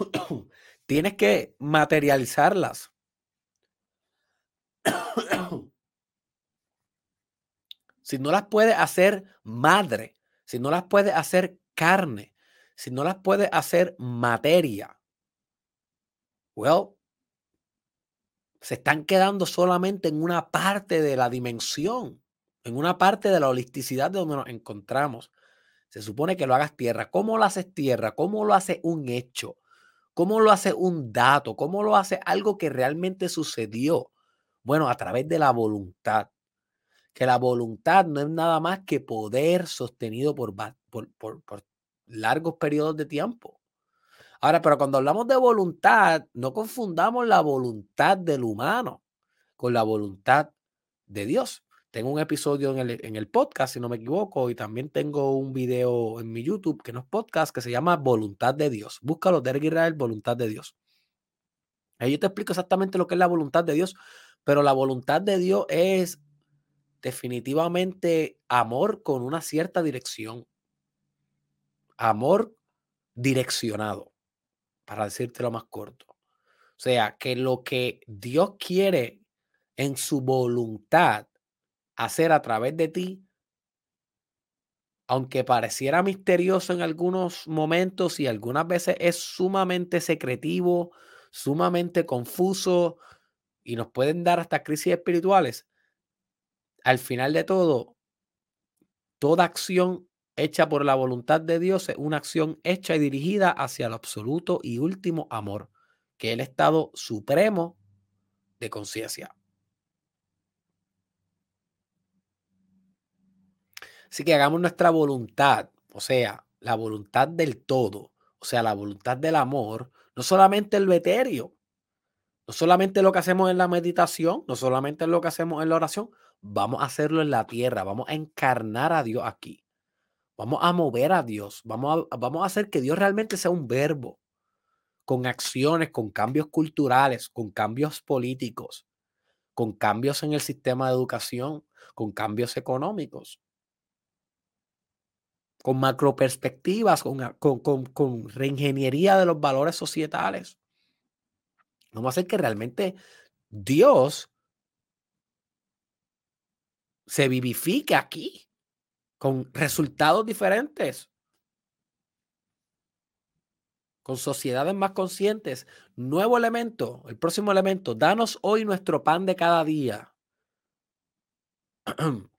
tienes que materializarlas. si no las puedes hacer madre, si no las puedes hacer carne, si no las puedes hacer materia, well, se están quedando solamente en una parte de la dimensión, en una parte de la holisticidad de donde nos encontramos. Se supone que lo hagas tierra. ¿Cómo lo haces tierra? ¿Cómo lo hace un hecho? ¿Cómo lo hace un dato? ¿Cómo lo hace algo que realmente sucedió? Bueno, a través de la voluntad. Que la voluntad no es nada más que poder sostenido por, largos periodos de tiempo. Ahora, pero cuando hablamos de voluntad, no confundamos la voluntad del humano con la voluntad de Dios. Tengo un episodio en el, en el, podcast, si no me equivoco, y también tengo un video en mi YouTube, que no es podcast, que se llama Voluntad de Dios. Búscalo, Derek Israel, Voluntad de Dios. Ahí yo te explico exactamente lo que es la voluntad de Dios, pero la voluntad de Dios es definitivamente amor con una cierta dirección. Amor direccionado para decírtelo más corto. O sea, que lo que Dios quiere en su voluntad hacer a través de ti, aunque pareciera misterioso en algunos momentos y algunas veces es sumamente secretivo, sumamente confuso y nos pueden dar hasta crisis espirituales, al final de todo, toda acción hecha por la voluntad de Dios es una acción hecha y dirigida hacia el absoluto y último amor, que es el estado supremo de conciencia. Así que hagamos nuestra voluntad, o sea, la voluntad del todo, o sea, la voluntad del amor, no solamente el etéreo, no solamente lo que hacemos en la meditación, no solamente lo que hacemos en la oración, vamos a hacerlo en la tierra, vamos a encarnar a Dios aquí. Vamos a mover a Dios. Vamos a, vamos a hacer que Dios realmente sea un verbo, con acciones, con cambios culturales, con cambios políticos, con cambios en el sistema de educación, con cambios económicos, con macroperspectivas, con, con, con, con reingeniería de los valores societales. Vamos a hacer que realmente Dios se vivifique aquí con resultados diferentes, con sociedades más conscientes. Nuevo elemento, el próximo elemento, danos hoy nuestro pan de cada día.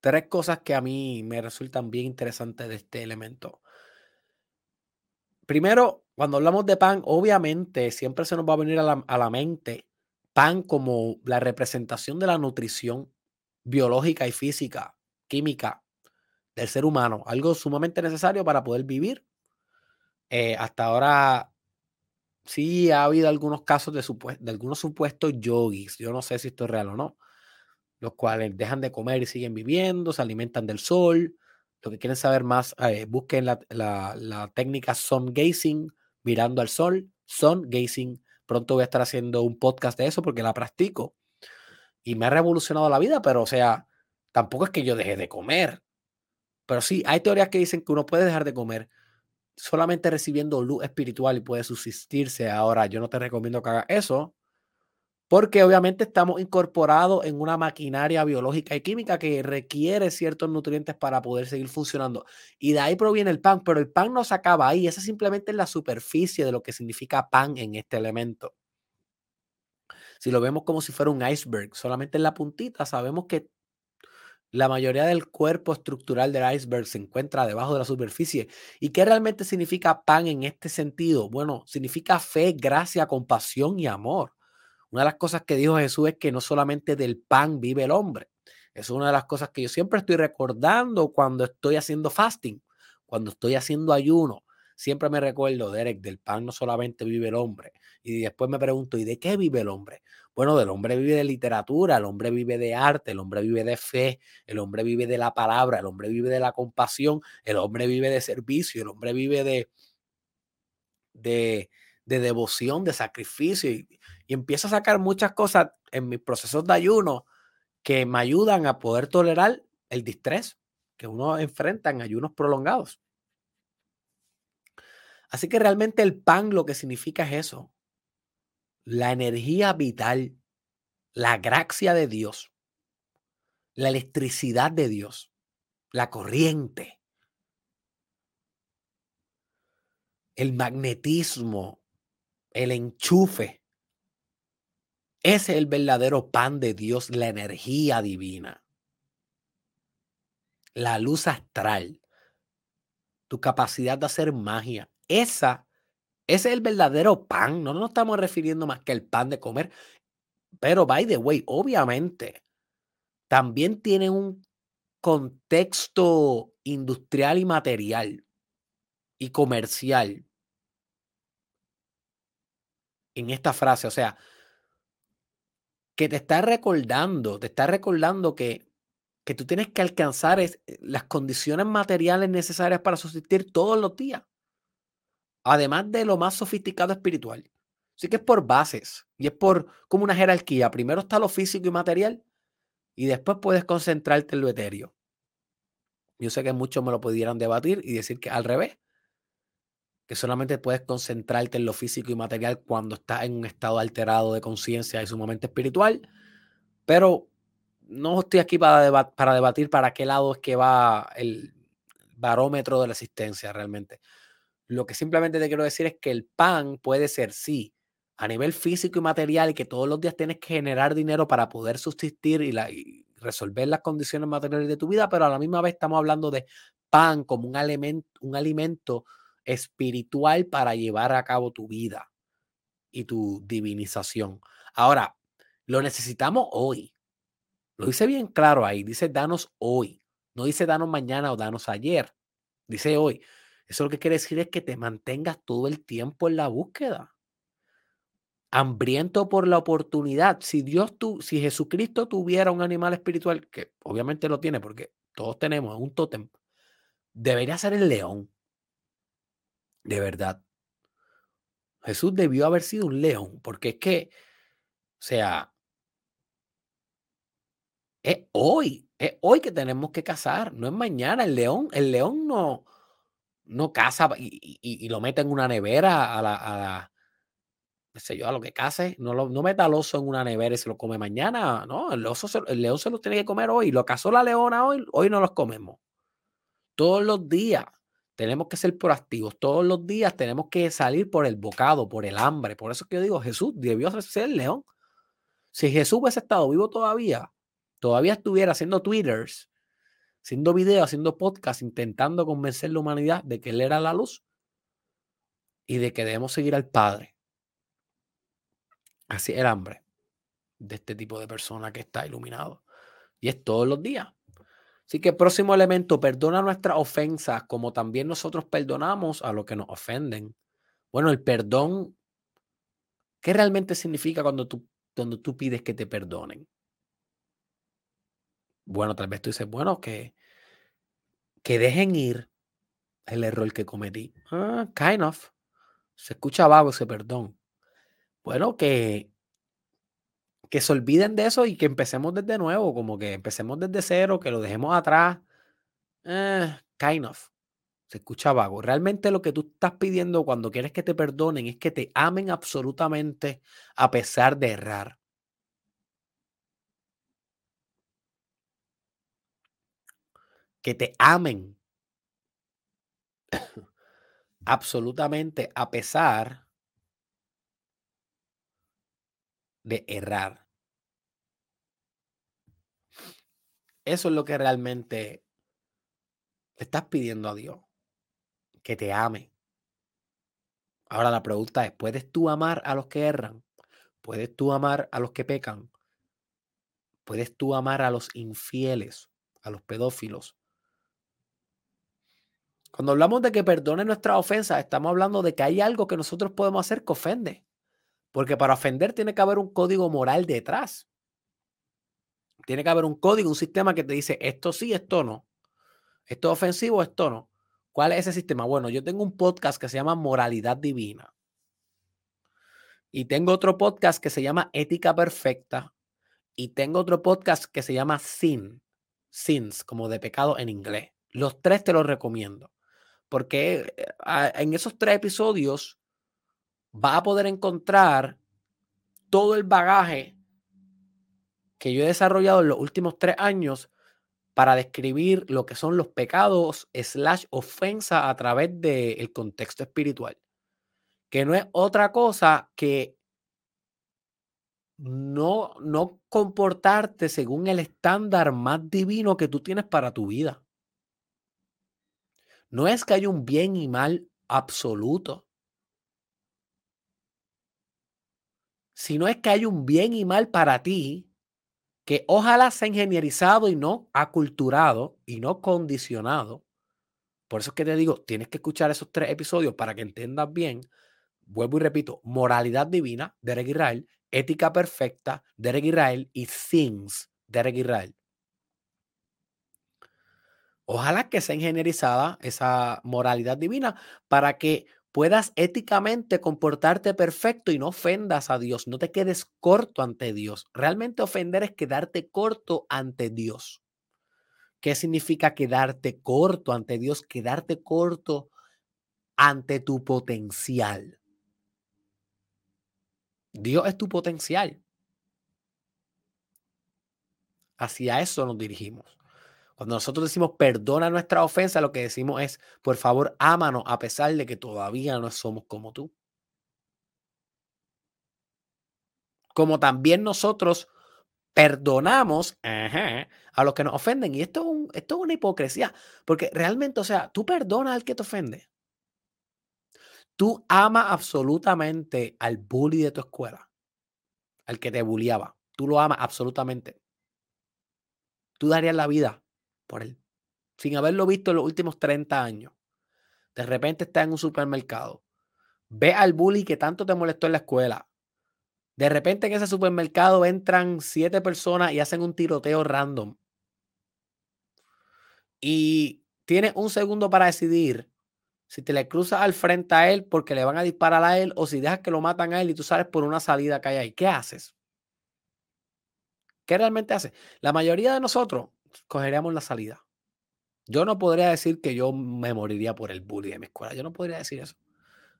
Tres cosas que a mí me resultan bien interesantes de este elemento. Primero, cuando hablamos de pan, obviamente siempre se nos va a venir a la, a la mente pan como la representación de la nutrición biológica y física, química del ser humano, algo sumamente necesario para poder vivir. Eh, hasta ahora sí ha habido algunos casos de, de algunos supuestos yogis, yo no sé si esto es real o no, los cuales dejan de comer y siguen viviendo, se alimentan del sol. Lo que quieren saber más, eh, busquen la, la, técnica sun gazing, mirando al sol, sun gazing. Pronto voy a estar haciendo un podcast de eso porque la practico y me ha revolucionado la vida, pero o sea, tampoco es que yo deje de comer. Pero sí, hay teorías que dicen que uno puede dejar de comer solamente recibiendo luz espiritual y puede subsistirse. Ahora, yo no te recomiendo que hagas eso, porque obviamente estamos incorporados en una maquinaria biológica y química que requiere ciertos nutrientes para poder seguir funcionando. Y de ahí proviene el pan, pero el pan no se acaba ahí, esa simplemente es la superficie de lo que significa pan en este elemento. Si lo vemos como si fuera un iceberg, solamente en la puntita, sabemos que La mayoría del cuerpo estructural del iceberg se encuentra debajo de la superficie. ¿Y qué realmente significa pan en este sentido? Bueno, significa fe, gracia, compasión y amor. Una de las cosas que dijo Jesús es que no solamente del pan vive el hombre. Es una de las cosas que yo siempre estoy recordando cuando estoy haciendo fasting, cuando estoy haciendo ayuno. Siempre me recuerdo, Derek, del pan no solamente vive el hombre. Y después me pregunto, ¿y de qué vive el hombre? Bueno, del hombre vive de literatura, el hombre vive de arte, el hombre vive de fe, el hombre vive de la palabra, el hombre vive de la compasión, el hombre vive de servicio, el hombre vive de, de, devoción, de sacrificio. Y, y empiezo a sacar muchas cosas en mis procesos de ayuno que me ayudan a poder tolerar el distrés que uno enfrenta en ayunos prolongados. Así que realmente el pan lo que significa es eso, la energía vital, la gracia de Dios, la electricidad de Dios, la corriente, el magnetismo, el enchufe. Ese es el verdadero pan de Dios, la energía divina, la luz astral, tu capacidad de hacer magia. Esa ese es el verdadero pan. No nos estamos refiriendo más que al pan de comer. Pero, by the way, obviamente, también tiene un contexto industrial y material y comercial en esta frase. O sea, que te está recordando, te está recordando que, que tú tienes que alcanzar es, las condiciones materiales necesarias para subsistir todos los días además de lo más sofisticado espiritual. Sí que es por bases y es por como una jerarquía. Primero está lo físico y material y después puedes concentrarte en lo etéreo. Yo sé que muchos me lo pudieran debatir y decir que al revés, que solamente puedes concentrarte en lo físico y material cuando estás en un estado alterado de conciencia y sumamente espiritual, pero no estoy aquí para, debatir para qué lado es que va el barómetro de la existencia realmente. Lo que simplemente te quiero decir es que el pan puede ser, sí, a nivel físico y material, y que todos los días tienes que generar dinero para poder subsistir y, resolver las condiciones materiales de tu vida, pero a la misma vez estamos hablando de pan como un alimento, un alimento espiritual para llevar a cabo tu vida y tu divinización. Ahora, lo necesitamos hoy. Lo dice bien claro ahí, dice danos hoy, no dice danos mañana o danos ayer, dice hoy. Eso lo que quiere decir es que te mantengas todo el tiempo en la búsqueda. Hambriento por la oportunidad. Si Dios, tu, si Jesucristo tuviera un animal espiritual, que obviamente lo tiene porque todos tenemos un tótem, debería ser el león. De verdad. Jesús debió haber sido un león, porque es que, o sea, es hoy, es hoy que tenemos que cazar, no es mañana. El león, el león no, no caza y, lo mete en una nevera a la, a sé yo, a lo que case, no, lo, no meta al oso en una nevera y se lo come mañana, no, el, oso el león se lo tiene que comer hoy, lo cazó la leona hoy, hoy no los comemos. Todos los días tenemos que ser proactivos, todos los días tenemos que salir por el bocado, por el hambre, por eso que yo digo, Jesús debió ser el león. Si Jesús hubiese estado vivo todavía, todavía estuviera haciendo twitters, haciendo videos, haciendo podcast, intentando convencer a la humanidad de que Él era la luz y de que debemos seguir al Padre. Así el hambre de este tipo de persona que está iluminado. Y es todos los días. Así que próximo elemento, perdona nuestras ofensas como también nosotros perdonamos a los que nos ofenden. Bueno, el perdón, ¿qué realmente significa cuando tú, cuando tú pides que te perdonen? Bueno, tal vez tú dices, bueno, que, que dejen ir el error que cometí. Ah, kind of. Se escucha vago ese perdón. Bueno, que, que se olviden de eso y que empecemos desde nuevo, como que empecemos desde cero, que lo dejemos atrás. Eh, kind of. Se escucha vago. Realmente lo que tú estás pidiendo cuando quieres que te perdonen es que te amen absolutamente a pesar de errar. que te amen absolutamente a pesar errar. Eso es lo que realmente estás pidiendo a Dios, que te ame. Ahora la pregunta es, ¿puedes tú amar a los que erran? ¿Puedes tú amar a los que pecan? ¿Puedes tú amar a los infieles, a los pedófilos? Cuando hablamos de que perdone nuestras ofensas, estamos hablando de que hay algo que nosotros podemos hacer que ofende. Porque para ofender tiene que haber un código moral detrás. Tiene que haber un código, un sistema que te dice esto sí, esto no. Esto es ofensivo, esto no. ¿Cuál es ese sistema? Bueno, yo tengo un podcast que se llama Moralidad Divina. Y tengo otro podcast que se llama Ética Perfecta. Y tengo otro podcast que se llama Sin. Sins, como de pecado en inglés. Los tres te los recomiendo. Porque eh, en esos tres episodios va a poder encontrar todo el bagaje que yo he desarrollado en los últimos tres años para describir lo que son los pecados slash ofensa a través del contexto espiritual. Que no es otra cosa que no, no comportarte según el estándar más divino que tú tienes para tu vida. No es que haya un bien y mal absoluto. Sino es que hay un bien y mal para ti que ojalá sea ingenierizado y no aculturado y no condicionado. Por eso es que te digo, tienes que escuchar esos tres episodios para que entiendas bien. Vuelvo y repito, moralidad divina, Derek Israel, ética perfecta, Derek Israel y things, Derek Israel. Ojalá que sea ingenierizada esa moralidad divina para que puedas éticamente comportarte perfecto y no ofendas a Dios, no te quedes corto ante Dios. Realmente ofender es quedarte corto ante Dios. ¿Qué significa quedarte corto ante Dios? Quedarte corto ante tu potencial. Dios es tu potencial. Hacia eso nos dirigimos. Cuando nosotros decimos perdona nuestra ofensa, lo que decimos es, por favor, ámanos a pesar de que todavía no somos como tú. Como también nosotros perdonamos a los que nos ofenden. Y esto es, esto es una hipocresía, porque realmente, o sea, tú perdonas al que te ofende. Tú amas absolutamente al bully de tu escuela, al que te bulliaba. Tú lo amas absolutamente. Tú darías la vida por él, sin haberlo visto en los últimos 30 años. De repente está en un supermercado. Ve al bully que tanto te molestó en la escuela. De repente en ese supermercado entran siete personas y hacen un tiroteo random. Y tienes un segundo para decidir si te le cruzas al frente a él porque le van a disparar a él o si dejas que lo matan a él y tú sales por una salida que hay ahí. ¿Qué haces? ¿Qué realmente haces? La mayoría de nosotros cogeríamos la salida. Yo no podría decir que yo me moriría por el bullying de mi escuela. Yo no podría decir eso.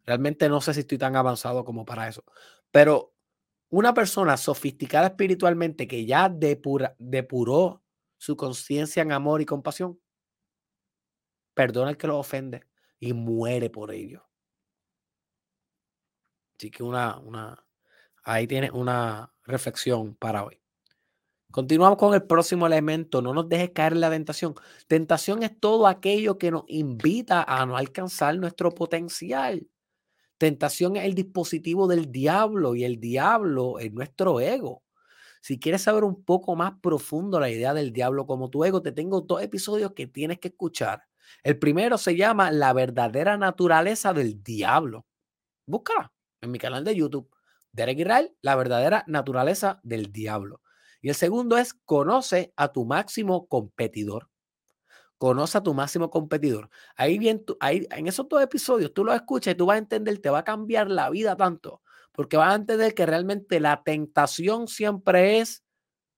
Realmente no sé si estoy tan avanzado como para eso. Pero una persona sofisticada espiritualmente que ya depuró su conciencia en amor y compasión, perdona al que lo ofende y muere por ello. Así que una, una, ahí tiene una reflexión para hoy. Continuamos con el próximo elemento. No nos dejes caer en la tentación. Tentación es todo aquello que nos invita a no alcanzar nuestro potencial. Tentación es el dispositivo del diablo y el diablo es nuestro ego. Si quieres saber un poco más profundo la idea del diablo como tu ego, te tengo dos episodios que tienes que escuchar. El primero se llama La verdadera naturaleza del diablo. Búscala en mi canal de YouTube. Derek Israel, la verdadera naturaleza del diablo. Y el segundo es conoce a tu máximo competidor. Conoce a tu máximo competidor. Ahí bien, ahí, en esos dos episodios tú lo escuchas y tú vas a entender, te va a cambiar la vida tanto, porque vas a entender que realmente la tentación siempre es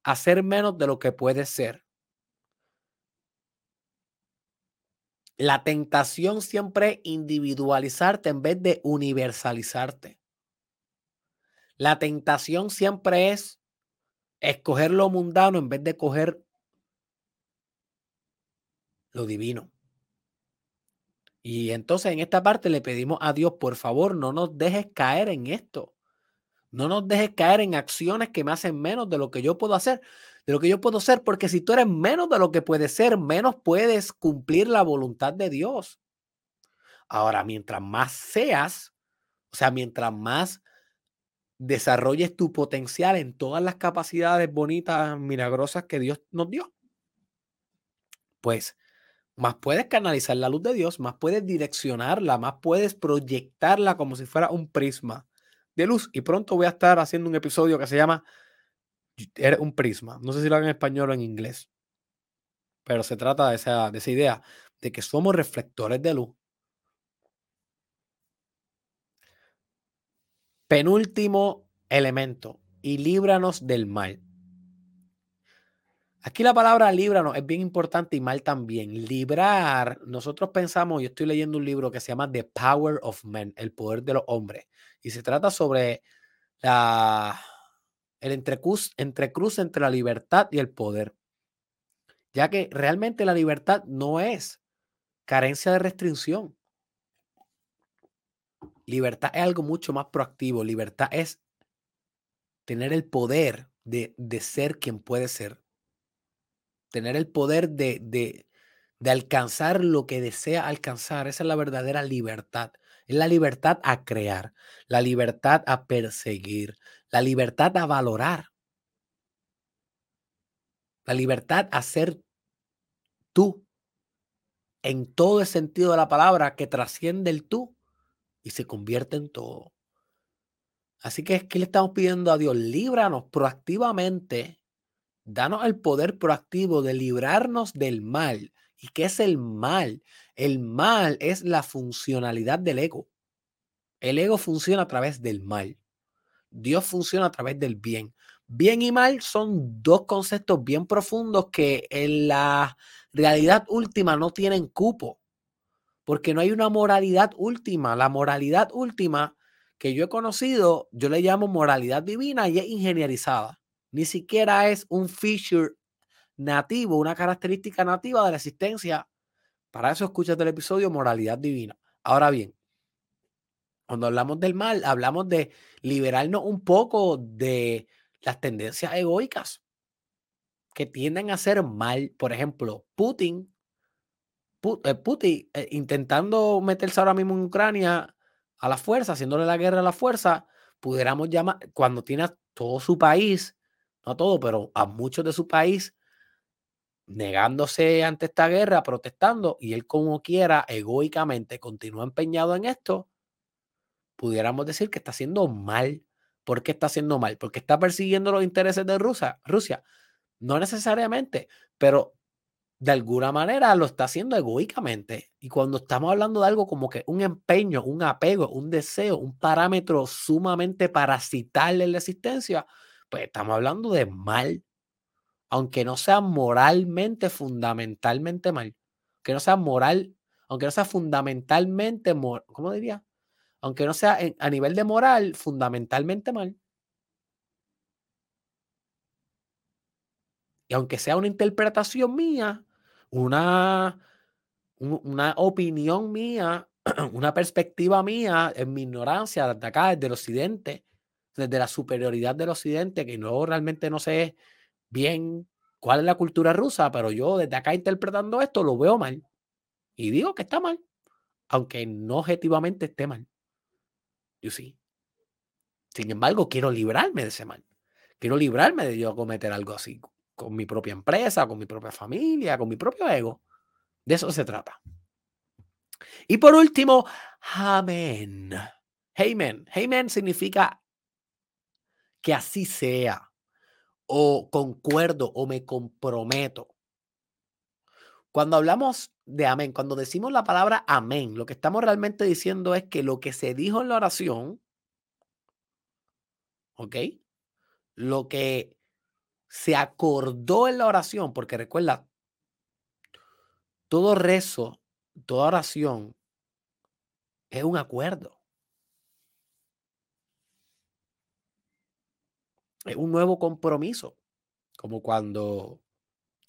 hacer menos de lo que puedes ser. La tentación siempre es individualizarte en vez de universalizarte. La tentación siempre es escoger lo mundano en vez de coger lo divino. Y entonces en esta parte le pedimos a Dios, por favor, no nos dejes caer en esto. No nos dejes caer en acciones que me hacen menos de lo que yo puedo hacer, de lo que yo puedo ser, porque si tú eres menos de lo que puedes ser, menos puedes cumplir la voluntad de Dios. Ahora, mientras más seas, o sea, mientras más desarrolles tu potencial en todas las capacidades bonitas, milagrosas que Dios nos dio, pues más puedes canalizar la luz de Dios, más puedes direccionarla, más puedes proyectarla como si fuera un prisma de luz. Y pronto voy a estar haciendo un episodio que se llama un prisma. No sé si lo hago en español o en inglés, pero se trata de esa, de esa idea de que somos reflectores de luz. Penúltimo elemento, y líbranos del mal. Aquí la palabra líbranos es bien importante y mal también. Librar, nosotros pensamos, yo estoy leyendo un libro que se llama The Power of Men, el poder de los hombres, y se trata sobre la, el entrecruz, entrecruz entre la libertad y el poder. Ya que realmente la libertad no es carencia de restricción. Libertad es algo mucho más proactivo. Libertad es tener el poder de, de ser quien puede ser. Tener el poder de, de, de alcanzar lo que desea alcanzar. Esa es la verdadera libertad. Es la libertad a crear, la libertad a perseguir, la libertad a valorar, la libertad a ser tú en todo el sentido de la palabra que trasciende el tú y se convierte en todo. Así que es que le estamos pidiendo a Dios, líbranos proactivamente, danos el poder proactivo de librarnos del mal. ¿Y qué es el mal? El mal es la funcionalidad del ego. El ego funciona a través del mal. Dios funciona a través del bien. Bien y mal son dos conceptos bien profundos que en la realidad última no tienen cupo porque no hay una moralidad última. La moralidad última que yo he conocido, yo le llamo moralidad divina y es ingenierizada. Ni siquiera es un feature nativo, una característica nativa de la existencia. Para eso escuchas el episodio Moralidad Divina. Ahora bien, cuando hablamos del mal, hablamos de liberarnos un poco de las tendencias egoicas que tienden a ser mal. Por ejemplo, Putin Putin eh, intentando meterse ahora mismo en Ucrania a la fuerza, haciéndole la guerra a la fuerza, pudiéramos llamar, cuando tiene a todo su país, no todo, pero a muchos de su país, negándose ante esta guerra, protestando, y él como quiera, egoicamente, continúa empeñado en esto, pudiéramos decir que está haciendo mal. ¿Por qué está haciendo mal? Porque está persiguiendo los intereses de Rusia. Rusia. No necesariamente, pero de alguna manera lo está haciendo egoicamente. Y cuando estamos hablando de algo como que un empeño, un apego, un deseo, un parámetro sumamente parasital en la existencia, pues estamos hablando de mal. Aunque no sea moralmente, fundamentalmente mal. Que no sea moral, aunque no sea fundamentalmente, ¿cómo diría? Aunque no sea a nivel de moral, fundamentalmente mal. Y aunque sea una interpretación mía, una, una opinión mía, una perspectiva mía en mi ignorancia desde acá, desde el occidente, desde la superioridad del occidente, que no realmente no sé bien cuál es la cultura rusa, pero yo desde acá interpretando esto lo veo mal. Y digo que está mal, aunque no objetivamente esté mal. Yo sí. Sin embargo, quiero librarme de ese mal. Quiero librarme de yo cometer algo así con mi propia empresa, con mi propia familia, con mi propio ego. De eso se trata. Y por último, amén. Amen. Amen significa que así sea, o concuerdo, o me comprometo. Cuando hablamos de amén, cuando decimos la palabra amén, lo que estamos realmente diciendo es que lo que se dijo en la oración, ¿ok? Lo que se acordó en la oración, porque recuerda, todo rezo, toda oración es un acuerdo. Es un nuevo compromiso, como cuando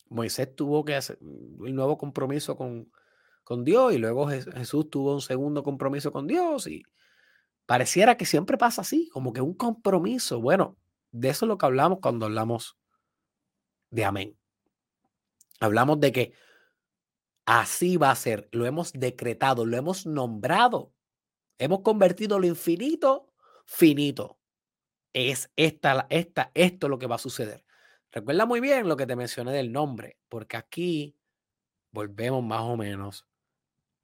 Moisés tuvo que hacer un nuevo compromiso con, con Dios y luego Jesús tuvo un segundo compromiso con Dios y pareciera que siempre pasa así, como que un compromiso. Bueno, de eso es lo que hablamos cuando hablamos de amén. Hablamos de que así va a ser, lo hemos decretado, lo hemos nombrado. Hemos convertido lo infinito finito. Es esta, esta, esto lo que va a suceder. Recuerda muy bien lo que te mencioné del nombre, porque aquí volvemos más o menos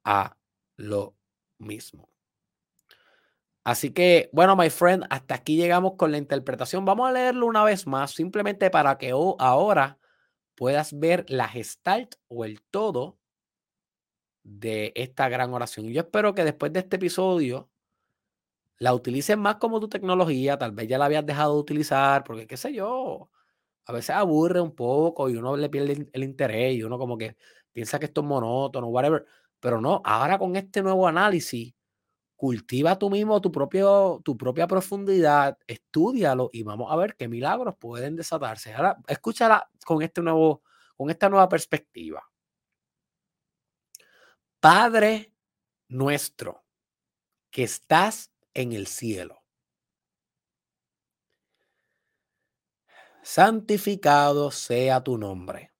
a lo mismo. Así que, bueno, my friend, hasta aquí llegamos con la interpretación. Vamos a leerlo una vez más, simplemente para que ahora puedas ver la gestalt o el todo de esta gran oración. Y yo espero que después de este episodio la utilices más como tu tecnología, tal vez ya la habías dejado de utilizar, porque qué sé yo, a veces aburre un poco y uno le pierde el interés y uno como que piensa que esto es monótono, whatever, pero no, ahora con este nuevo análisis, cultiva tú mismo tu, tu propia profundidad, estudialo y vamos a ver qué milagros pueden desatarse. Ahora, escúchala con, este nuevo, con esta nueva perspectiva. Padre nuestro, que estás en el cielo. Santificado sea tu nombre.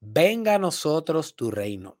Venga a nosotros tu reino.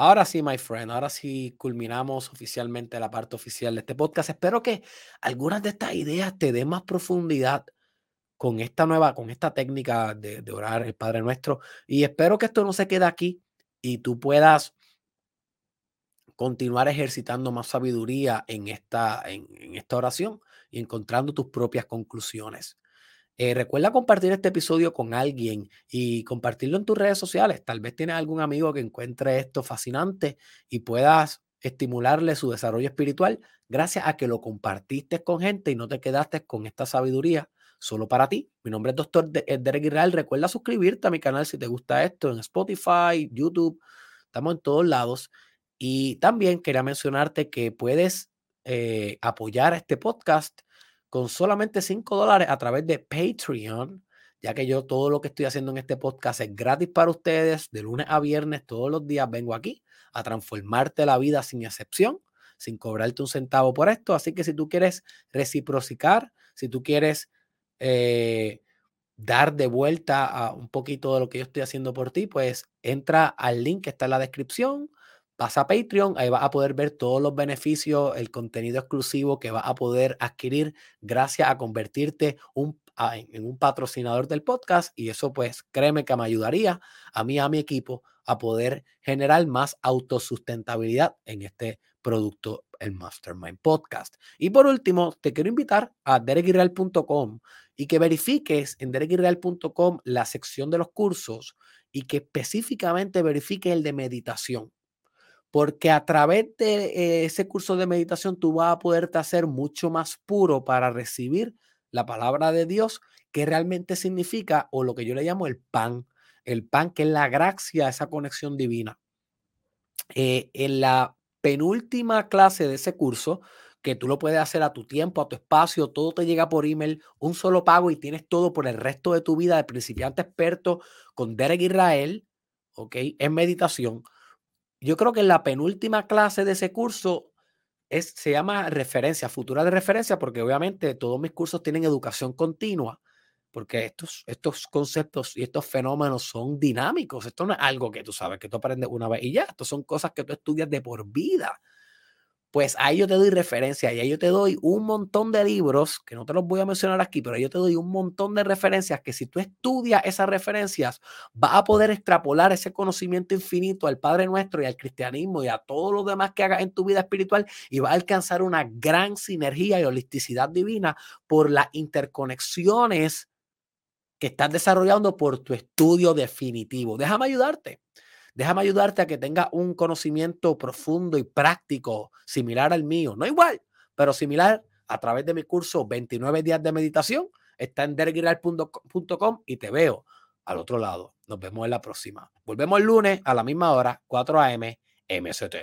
Ahora sí, my friend, ahora sí culminamos oficialmente la parte oficial de este podcast. Espero que algunas de estas ideas te den más profundidad con esta nueva, con esta técnica de, orar el Padre Nuestro. Y espero que esto no se quede aquí y tú puedas continuar ejercitando más sabiduría en esta, en, esta oración y encontrando tus propias conclusiones. Eh, recuerda compartir este episodio con alguien y compartirlo en tus redes sociales. Tal vez tienes algún amigo que encuentre esto fascinante y puedas estimularle su desarrollo espiritual gracias a que lo compartiste con gente y no te quedaste con esta sabiduría solo para ti. Mi nombre es Doctor eh, Derek Israel. Recuerda suscribirte a mi canal si te gusta esto en Spotify, YouTube. Estamos en todos lados. Y también quería mencionarte que puedes eh, apoyar este podcast con solamente 5 dólares a través de Patreon, ya que yo todo lo que estoy haciendo en este podcast es gratis para ustedes. De lunes a viernes, todos los días vengo aquí a transformarte la vida sin excepción, sin cobrarte un centavo por esto. Así que si tú quieres reciprocicar, si tú quieres eh, dar de vuelta a un poquito de lo que yo estoy haciendo por ti, pues entra al link que está en la descripción, pasa a Patreon, ahí vas a poder ver todos los beneficios, el contenido exclusivo que vas a poder adquirir gracias a convertirte un, en un patrocinador del podcast y eso pues créeme que me ayudaría a mí, a mi equipo, a poder generar más autosustentabilidad en este producto, el Mastermind Podcast. Y por último, te quiero invitar a derekirreal.com y que verifiques en derekirreal.com la sección de los cursos y que específicamente verifiques el de meditación. Porque a través de eh, ese curso de meditación tú vas a poderte hacer mucho más puro para recibir la palabra de Dios, que realmente significa, o lo que yo le llamo el pan, el pan que es la gracia, esa conexión divina. Eh, en la penúltima clase de ese curso, que tú lo puedes hacer a tu tiempo, a tu espacio, todo te llega por email, un solo pago y tienes todo por el resto de tu vida de principiante experto con Derek Israel, ¿ok? En meditación. Yo creo que en la penúltima clase de ese curso es, se llama referencia, futura de referencia, porque obviamente todos mis cursos tienen educación continua porque estos, estos conceptos y estos fenómenos son dinámicos. Esto no es algo que tú sabes, que tú aprendes una vez y ya. Esto son cosas que tú estudias de por vida. Pues ahí yo te doy referencia y ahí yo te doy un montón de libros, que no te los voy a mencionar aquí, pero ahí yo te doy un montón de referencias que si tú estudias esas referencias, vas a poder extrapolar ese conocimiento infinito al Padre Nuestro y al cristianismo y a todo lo demás que hagas en tu vida espiritual y vas a alcanzar una gran sinergia y holisticidad divina por las interconexiones que estás desarrollando por tu estudio definitivo. Déjame ayudarte. Déjame ayudarte a que tengas un conocimiento profundo y práctico, similar al mío. No igual, pero similar a través de mi curso 29 días de meditación. Está en dergiral.com y te veo al otro lado. Nos vemos en la próxima. Volvemos el lunes a la misma hora, 4 a.m. MST.